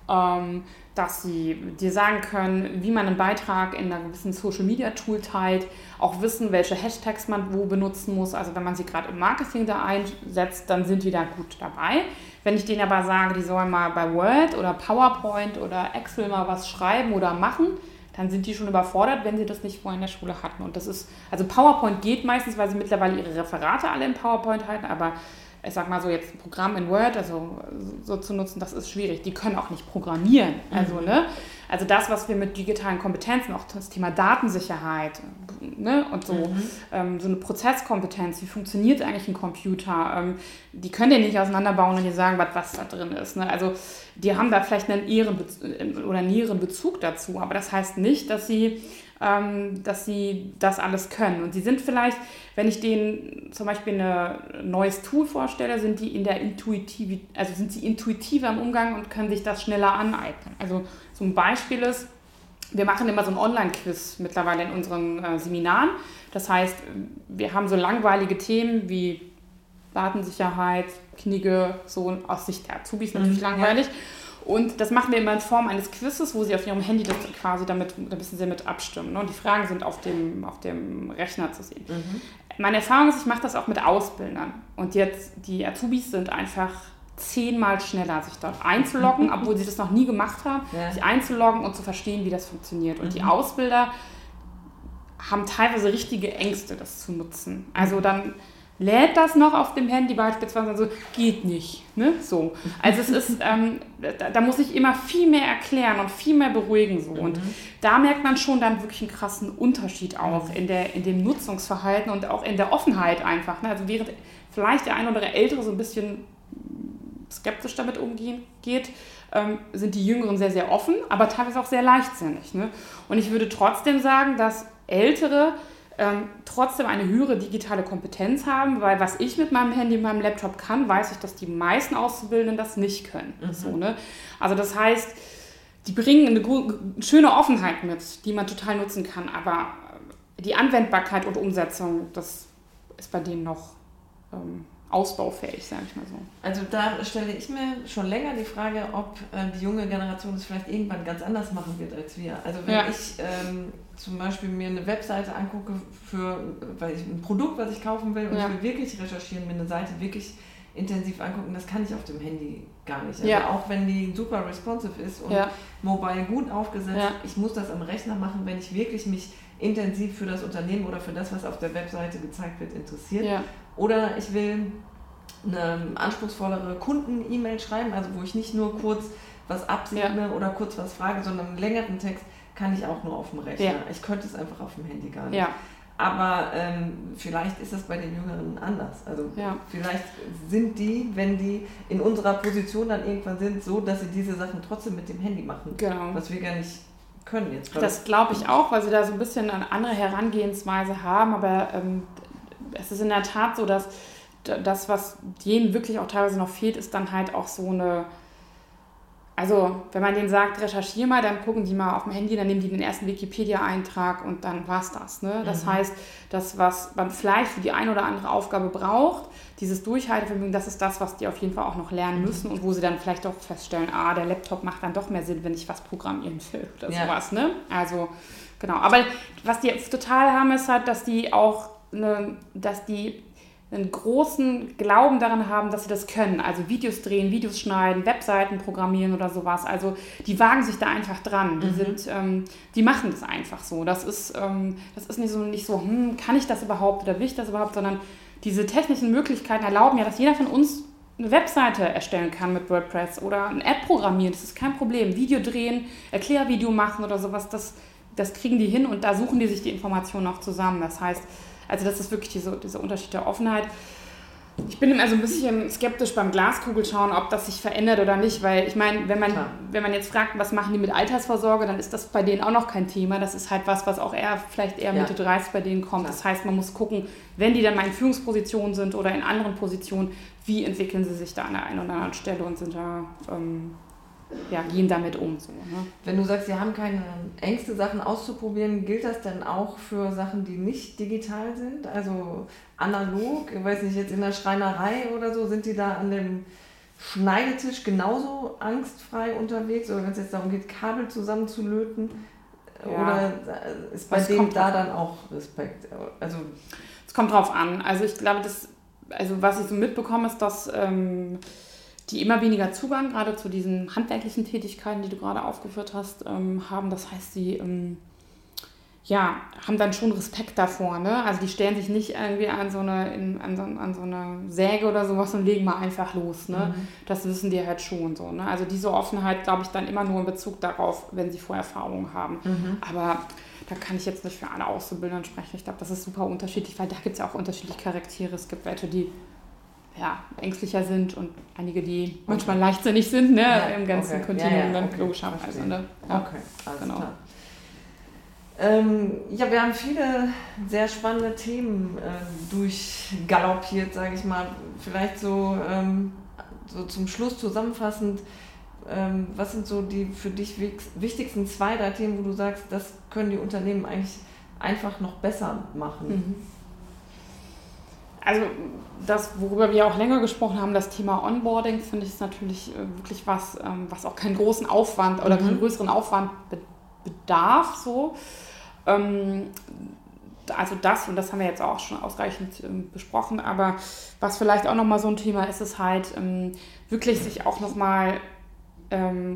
ähm, dass sie dir sagen können, wie man einen Beitrag in einer gewissen Social Media Tool teilt, auch wissen, welche Hashtags man wo benutzen muss. Also wenn man sie gerade im Marketing da einsetzt, dann sind die da gut dabei. Wenn ich denen aber sage, die sollen mal bei Word oder PowerPoint oder Excel mal was schreiben oder machen, dann sind die schon überfordert, wenn sie das nicht vorher in der Schule hatten. Und das ist, also PowerPoint geht meistens, weil sie mittlerweile ihre Referate alle in PowerPoint halten, aber ich sag mal so jetzt ein Programm in Word, also so zu nutzen, das ist schwierig. Die können auch nicht programmieren. Also, mhm. ne? Also das, was wir mit digitalen Kompetenzen, auch das Thema Datensicherheit ne? und so, mhm. ähm, so eine Prozesskompetenz, wie funktioniert eigentlich ein Computer, ähm, die können ja nicht auseinanderbauen und dir sagen, was, was da drin ist. Ne? Also die haben da vielleicht einen ihren oder näheren Bezug dazu, aber das heißt nicht, dass sie ähm, dass sie das alles können. Und sie sind vielleicht, wenn ich denen zum Beispiel ein neues Tool vorstelle, sind die in der Intuitiv also sind sie intuitiver im Umgang und können sich das schneller aneignen. Also so ein Beispiel ist, wir machen immer so ein Online-Quiz mittlerweile in unseren äh, Seminaren. Das heißt, wir haben so langweilige Themen wie Datensicherheit, Knigge, so aus Sicht der Azubis natürlich mhm, langweilig. Ja. Und das machen wir immer in Form eines Quizzes, wo sie auf ihrem Handy das quasi damit, da müssen sie mit abstimmen. Ne? Und die Fragen sind auf dem, auf dem Rechner zu sehen. Mhm. Meine Erfahrung ist, ich mache das auch mit Ausbildern. Und jetzt, die Azubis sind einfach zehnmal schneller, sich dort einzuloggen, obwohl sie das noch nie gemacht haben, ja. sich einzuloggen und zu verstehen, wie das funktioniert. Und mhm. die Ausbilder haben teilweise richtige Ängste, das zu nutzen. Also dann lädt das noch auf dem Handy beispielsweise, also geht nicht. Ne? So. Also es ist, ähm, da, da, muss ich immer viel mehr erklären und viel mehr beruhigen. So. Und mhm. da merkt man schon dann wirklich einen krassen Unterschied auch in, der, in dem Nutzungsverhalten und auch in der Offenheit einfach. Ne? Also während vielleicht der ein oder ältere so ein bisschen skeptisch damit umgehen geht, ähm, sind die Jüngeren sehr, sehr offen, aber teilweise auch sehr leichtsinnig. Ne? Und ich würde trotzdem sagen, dass Ältere ähm, trotzdem eine höhere digitale Kompetenz haben, weil was ich mit meinem Handy, meinem Laptop kann, weiß ich, dass die meisten Auszubildenden das nicht können. Mhm. So, ne? Also das heißt, die bringen eine, schöne Offenheit mit, die man total nutzen kann, aber die Anwendbarkeit und Umsetzung, das ist bei denen noch ähm, ausbaufähig, sage ich mal so. Also da stelle ich mir schon länger die Frage, ob äh, die junge Generation es vielleicht irgendwann ganz anders machen wird als wir. Also wenn ja. ich ähm, zum Beispiel mir eine Webseite angucke für weil ich, ein Produkt, was ich kaufen will und ja. ich will wirklich recherchieren, mir eine Seite wirklich intensiv angucken, das kann ich auf dem Handy gar nicht. Also ja. auch wenn die super responsive ist und ja. mobile gut aufgesetzt, ja. ich muss das am Rechner machen, wenn ich wirklich mich intensiv für das Unternehmen oder für das, was auf der Webseite gezeigt wird, interessiert. Oder ich will eine anspruchsvollere Kunden-E-Mail schreiben, also wo ich nicht nur kurz was absegne oder kurz was frage, sondern einen längeren Text kann ich auch nur auf dem Rechner. Ich könnte es einfach auf dem Handy gar nicht. Aber ähm, vielleicht ist das bei den Jüngeren anders. Also ja. vielleicht sind die, wenn die in unserer Position dann irgendwann sind, so, dass sie diese Sachen trotzdem mit dem Handy machen. Genau. Was wir gar nicht können jetzt. Das glaube ich auch, weil sie da so ein bisschen eine andere Herangehensweise haben. Aber ähm, es ist in der Tat so, dass das, was denen wirklich auch teilweise noch fehlt, ist dann halt auch so eine also, wenn man denen sagt, recherchiere mal, dann gucken die mal auf dem Handy, dann nehmen die den ersten Wikipedia-Eintrag und dann war's das. Ne? Das mhm. heißt, das, was man vielleicht für die eine oder andere Aufgabe braucht, dieses Durchhaltevermögen, das ist das, was die auf jeden Fall auch noch lernen mhm. müssen und wo sie dann vielleicht auch feststellen, ah, der Laptop macht dann doch mehr Sinn, wenn ich was programmieren will oder ja. sowas. Ne? Also, genau. Aber was die jetzt total haben, ist halt, dass die auch, ne, dass die einen großen Glauben daran haben, dass sie das können. Also Videos drehen, Videos schneiden, Webseiten programmieren oder sowas. Also die wagen sich da einfach dran. Die, mhm. sind, ähm, die machen das einfach so. Das ist, ähm, das ist nicht so, nicht so hm, kann ich das überhaupt oder will ich das überhaupt, sondern diese technischen Möglichkeiten erlauben ja, dass jeder von uns eine Webseite erstellen kann mit WordPress oder eine App programmieren. Das ist kein Problem. Video drehen, Erklärvideo machen oder sowas, das, das kriegen die hin und da suchen die sich die Informationen auch zusammen. Das heißt, also das ist wirklich diese, dieser Unterschied der Offenheit. Ich bin immer so ein bisschen skeptisch beim Glaskugelschauen, ob das sich verändert oder nicht, weil ich meine, wenn man, wenn man jetzt fragt, was machen die mit Altersvorsorge, dann ist das bei denen auch noch kein Thema. Das ist halt was, was auch eher vielleicht eher Mitte ja. 30 bei denen kommt. Klar. Das heißt, man muss gucken, wenn die dann mal in Führungspositionen sind oder in anderen Positionen, wie entwickeln sie sich da an der einen oder anderen Stelle und sind da ähm, ja, gehen damit um. So, ne? Wenn du sagst, sie haben keine Ängste, Sachen auszuprobieren, gilt das denn auch für Sachen, die nicht digital sind? Also analog, ich weiß nicht, jetzt in der Schreinerei oder so, sind die da an dem Schneidetisch genauso angstfrei unterwegs? Oder wenn es jetzt darum geht, Kabel zusammenzulöten? Ja. Oder ist bei dem da dann auch Respekt? Also es kommt drauf an. Also ich glaube, das, also was ich so mitbekomme, ist, dass ähm, die immer weniger Zugang gerade zu diesen handwerklichen Tätigkeiten, die du gerade aufgeführt hast, ähm, haben. Das heißt, sie, ähm, ja, haben dann schon Respekt davor. Ne? Also die stellen sich nicht irgendwie an so eine, in, an, so, an so eine Säge oder sowas und legen mal einfach los. Ne? Mhm. Das wissen die halt schon so. Ne? Also diese Offenheit, glaube ich, dann immer nur in Bezug darauf, wenn sie Vorerfahrungen haben. Mhm. Aber da kann ich jetzt nicht für alle Auszubildenden sprechen. Ich glaube, das ist super unterschiedlich, weil da gibt es ja auch unterschiedliche Charaktere. Es gibt welche, die ja, ängstlicher sind und einige, die manchmal leichtsinnig sind, ne, ja, im ganzen okay. Kontinuum, ja, ja, okay. logischerweise. Ne? Ja, okay, alles genau. klar. Ähm, ja, wir haben viele sehr spannende Themen äh, durchgaloppiert, sage ich mal. Vielleicht so, ähm, so zum Schluss zusammenfassend, ähm, was sind so die für dich wichtigsten zwei, drei Themen, wo du sagst, das können die Unternehmen eigentlich einfach noch besser machen? Mhm. Also das, worüber wir auch länger gesprochen haben, das Thema Onboarding, finde ich ist natürlich äh, wirklich was, ähm, was auch keinen großen Aufwand oder mhm. keinen größeren Aufwand bedarf. So. Ähm, also das, und das haben wir jetzt auch schon ausreichend ähm, besprochen, aber was vielleicht auch nochmal so ein Thema ist, ist halt wirklich sich auch nochmal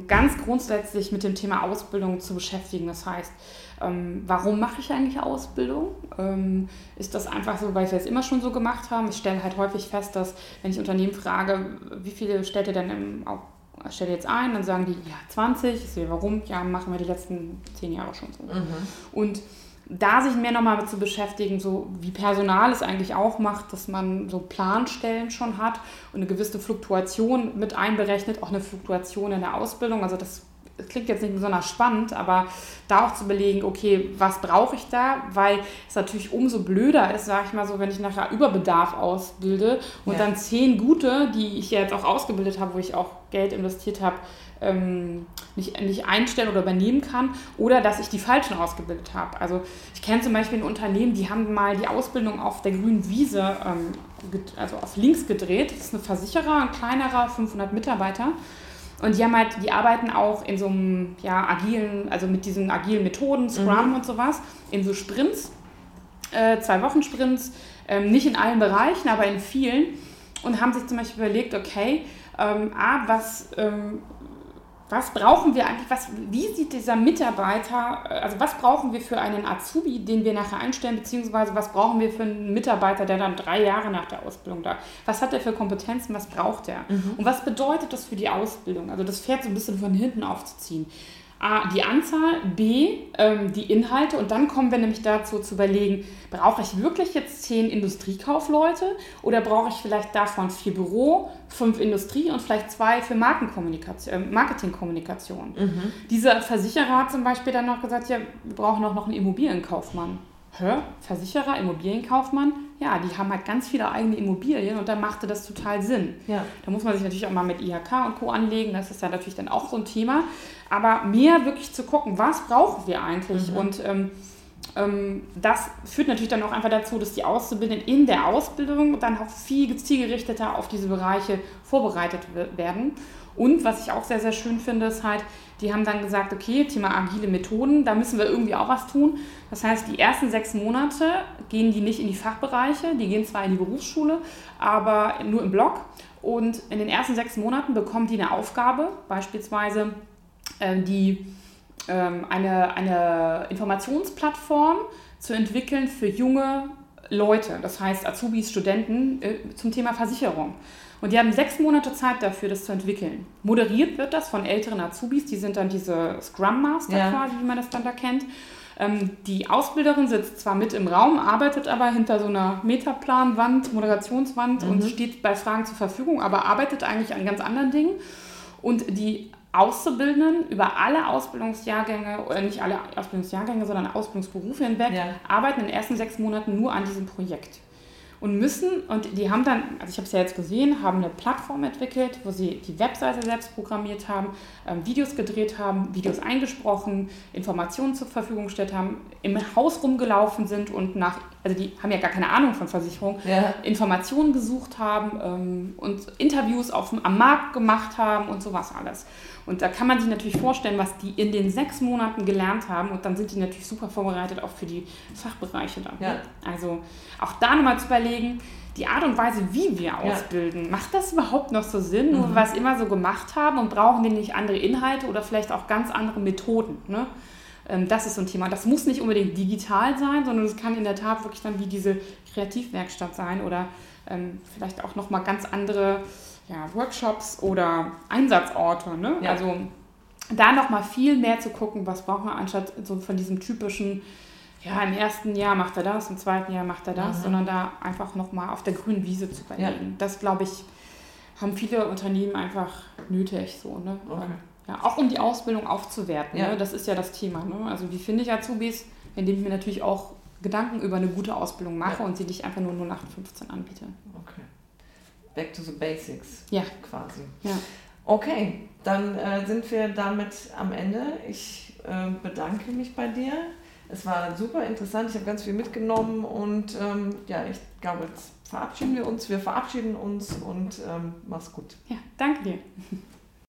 ganz grundsätzlich mit dem Thema Ausbildung zu beschäftigen. Das heißt, ähm, warum mache ich eigentlich Ausbildung? Ähm, ist das einfach so, weil wir es immer schon so gemacht haben? Ich stelle halt häufig fest, dass wenn ich Unternehmen frage, wie viele stellt ihr denn im stelle jetzt ein, dann sagen die, ja, 20. Ich sehe, warum? Ja, machen wir die letzten zehn Jahre schon so. Mhm. Und da sich mehr nochmal zu beschäftigen, so wie Personal es eigentlich auch macht, dass man so Planstellen schon hat und eine gewisse Fluktuation mit einberechnet, auch eine Fluktuation in der Ausbildung. Also das das klingt jetzt nicht besonders spannend, aber da auch zu belegen, okay, was brauche ich da? Weil es natürlich umso blöder ist, sage ich mal so, wenn ich nachher Überbedarf ausbilde und ja. dann zehn gute, die ich ja jetzt auch ausgebildet habe, wo ich auch Geld investiert habe, ähm, nicht, nicht einstellen oder übernehmen kann oder dass ich die falschen ausgebildet habe. Also ich kenne zum Beispiel ein Unternehmen, die haben mal die Ausbildung auf der grünen Wiese, ähm, also auf links gedreht. Das ist ein Versicherer, ein kleinerer, 500 Mitarbeiter. Und die haben halt, die arbeiten auch in so einem ja, agilen, also mit diesen agilen Methoden, Scrum mhm. und sowas, in so Sprints, äh, zwei Wochen Sprints, ähm, nicht in allen Bereichen, aber in vielen. Und haben sich zum Beispiel überlegt, okay, ähm, A, was ähm, was brauchen wir eigentlich, was, wie sieht dieser Mitarbeiter, äh, also was brauchen wir für einen Azubi, den wir nachher einstellen, beziehungsweise was brauchen wir für einen Mitarbeiter, der dann drei Jahre nach der Ausbildung da, was hat er für Kompetenzen, was braucht er mhm. und was bedeutet das für die Ausbildung, also das Pferd so ein bisschen von hinten aufzuziehen. A, die Anzahl, B, ähm, die Inhalte und dann kommen wir nämlich dazu zu überlegen, brauche ich wirklich jetzt zehn Industriekaufleute oder brauche ich vielleicht davon vier Büro, fünf Industrie und vielleicht zwei für Markenkommunikation, äh, Marketingkommunikation. Mhm. Dieser Versicherer hat zum Beispiel dann noch gesagt, ja, wir brauchen auch noch einen Immobilienkaufmann. Hä? Versicherer, Immobilienkaufmann? Ja, die haben halt ganz viele eigene Immobilien und dann machte das total Sinn. Ja. Da muss man sich natürlich auch mal mit IHK und Co. anlegen, das ist ja natürlich dann auch so ein Thema. Aber mehr wirklich zu gucken, was brauchen wir eigentlich? Mhm. Und ähm, ähm, das führt natürlich dann auch einfach dazu, dass die Auszubildenden in der Ausbildung dann auch viel zielgerichteter auf diese Bereiche vorbereitet werden. Und was ich auch sehr, sehr schön finde, ist halt, die haben dann gesagt, okay, Thema agile Methoden, da müssen wir irgendwie auch was tun. Das heißt, die ersten sechs Monate gehen die nicht in die Fachbereiche, die gehen zwar in die Berufsschule, aber nur im Blog. Und in den ersten sechs Monaten bekommen die eine Aufgabe, beispielsweise die, ähm, eine, eine Informationsplattform zu entwickeln für junge Leute, das heißt Azubis, Studenten äh, zum Thema Versicherung. Und die haben sechs Monate Zeit dafür, das zu entwickeln. Moderiert wird das von älteren Azubis, die sind dann diese Scrum Master ja. quasi, wie man das dann da kennt. Ähm, die Ausbilderin sitzt zwar mit im Raum, arbeitet aber hinter so einer Metaplanwand, Moderationswand mhm. und steht bei Fragen zur Verfügung, aber arbeitet eigentlich an ganz anderen Dingen. Und die Auszubildenden über alle Ausbildungsjahrgänge, oder nicht alle Ausbildungsjahrgänge, sondern Ausbildungsberufe hinweg, ja. arbeiten in den ersten sechs Monaten nur an diesem Projekt und müssen, und die haben dann, also ich habe es ja jetzt gesehen, haben eine Plattform entwickelt, wo sie die Webseite selbst programmiert haben, ähm, Videos gedreht haben, Videos eingesprochen, Informationen zur Verfügung gestellt haben, im Haus rumgelaufen sind und nach, also die haben ja gar keine Ahnung von Versicherung, ja. Informationen gesucht haben ähm, und Interviews auf, am Markt gemacht haben und sowas alles. Und da kann man sich natürlich vorstellen, was die in den sechs Monaten gelernt haben. Und dann sind die natürlich super vorbereitet auch für die Fachbereiche dann. Ja. Also auch da nochmal zu überlegen, die Art und Weise, wie wir ausbilden, ja. macht das überhaupt noch so Sinn, nur mhm. weil wir es immer so gemacht haben und brauchen die nicht andere Inhalte oder vielleicht auch ganz andere Methoden? Ne? Ähm, das ist so ein Thema. Das muss nicht unbedingt digital sein, sondern es kann in der Tat wirklich dann wie diese Kreativwerkstatt sein oder ähm, vielleicht auch nochmal ganz andere ja, Workshops oder Einsatzorte. Ne? Ja. Also da nochmal viel mehr zu gucken, was braucht man anstatt so von diesem typischen, ja, im ersten Jahr macht er das, im zweiten Jahr macht er das, Aha. sondern da einfach nochmal auf der grünen Wiese zu überlegen. Ja. Das, glaube ich, haben viele Unternehmen einfach nötig. So, ne? Okay. Ja, auch um die Ausbildung aufzuwerten. Ja. Ne? Das ist ja das Thema. Ne? Also wie finde ich Azubis, indem ich mir natürlich auch Gedanken über eine gute Ausbildung mache ja. und sie nicht einfach nur 0815 anbiete. Okay. Back to the basics. Ja. Quasi. Ja. Okay, dann äh, sind wir damit am Ende. Ich äh, bedanke mich bei dir. Es war super interessant. Ich habe ganz viel mitgenommen und ähm, ja, ich glaube, jetzt verabschieden wir uns. Wir verabschieden uns und ähm, mach's gut. Ja, danke dir.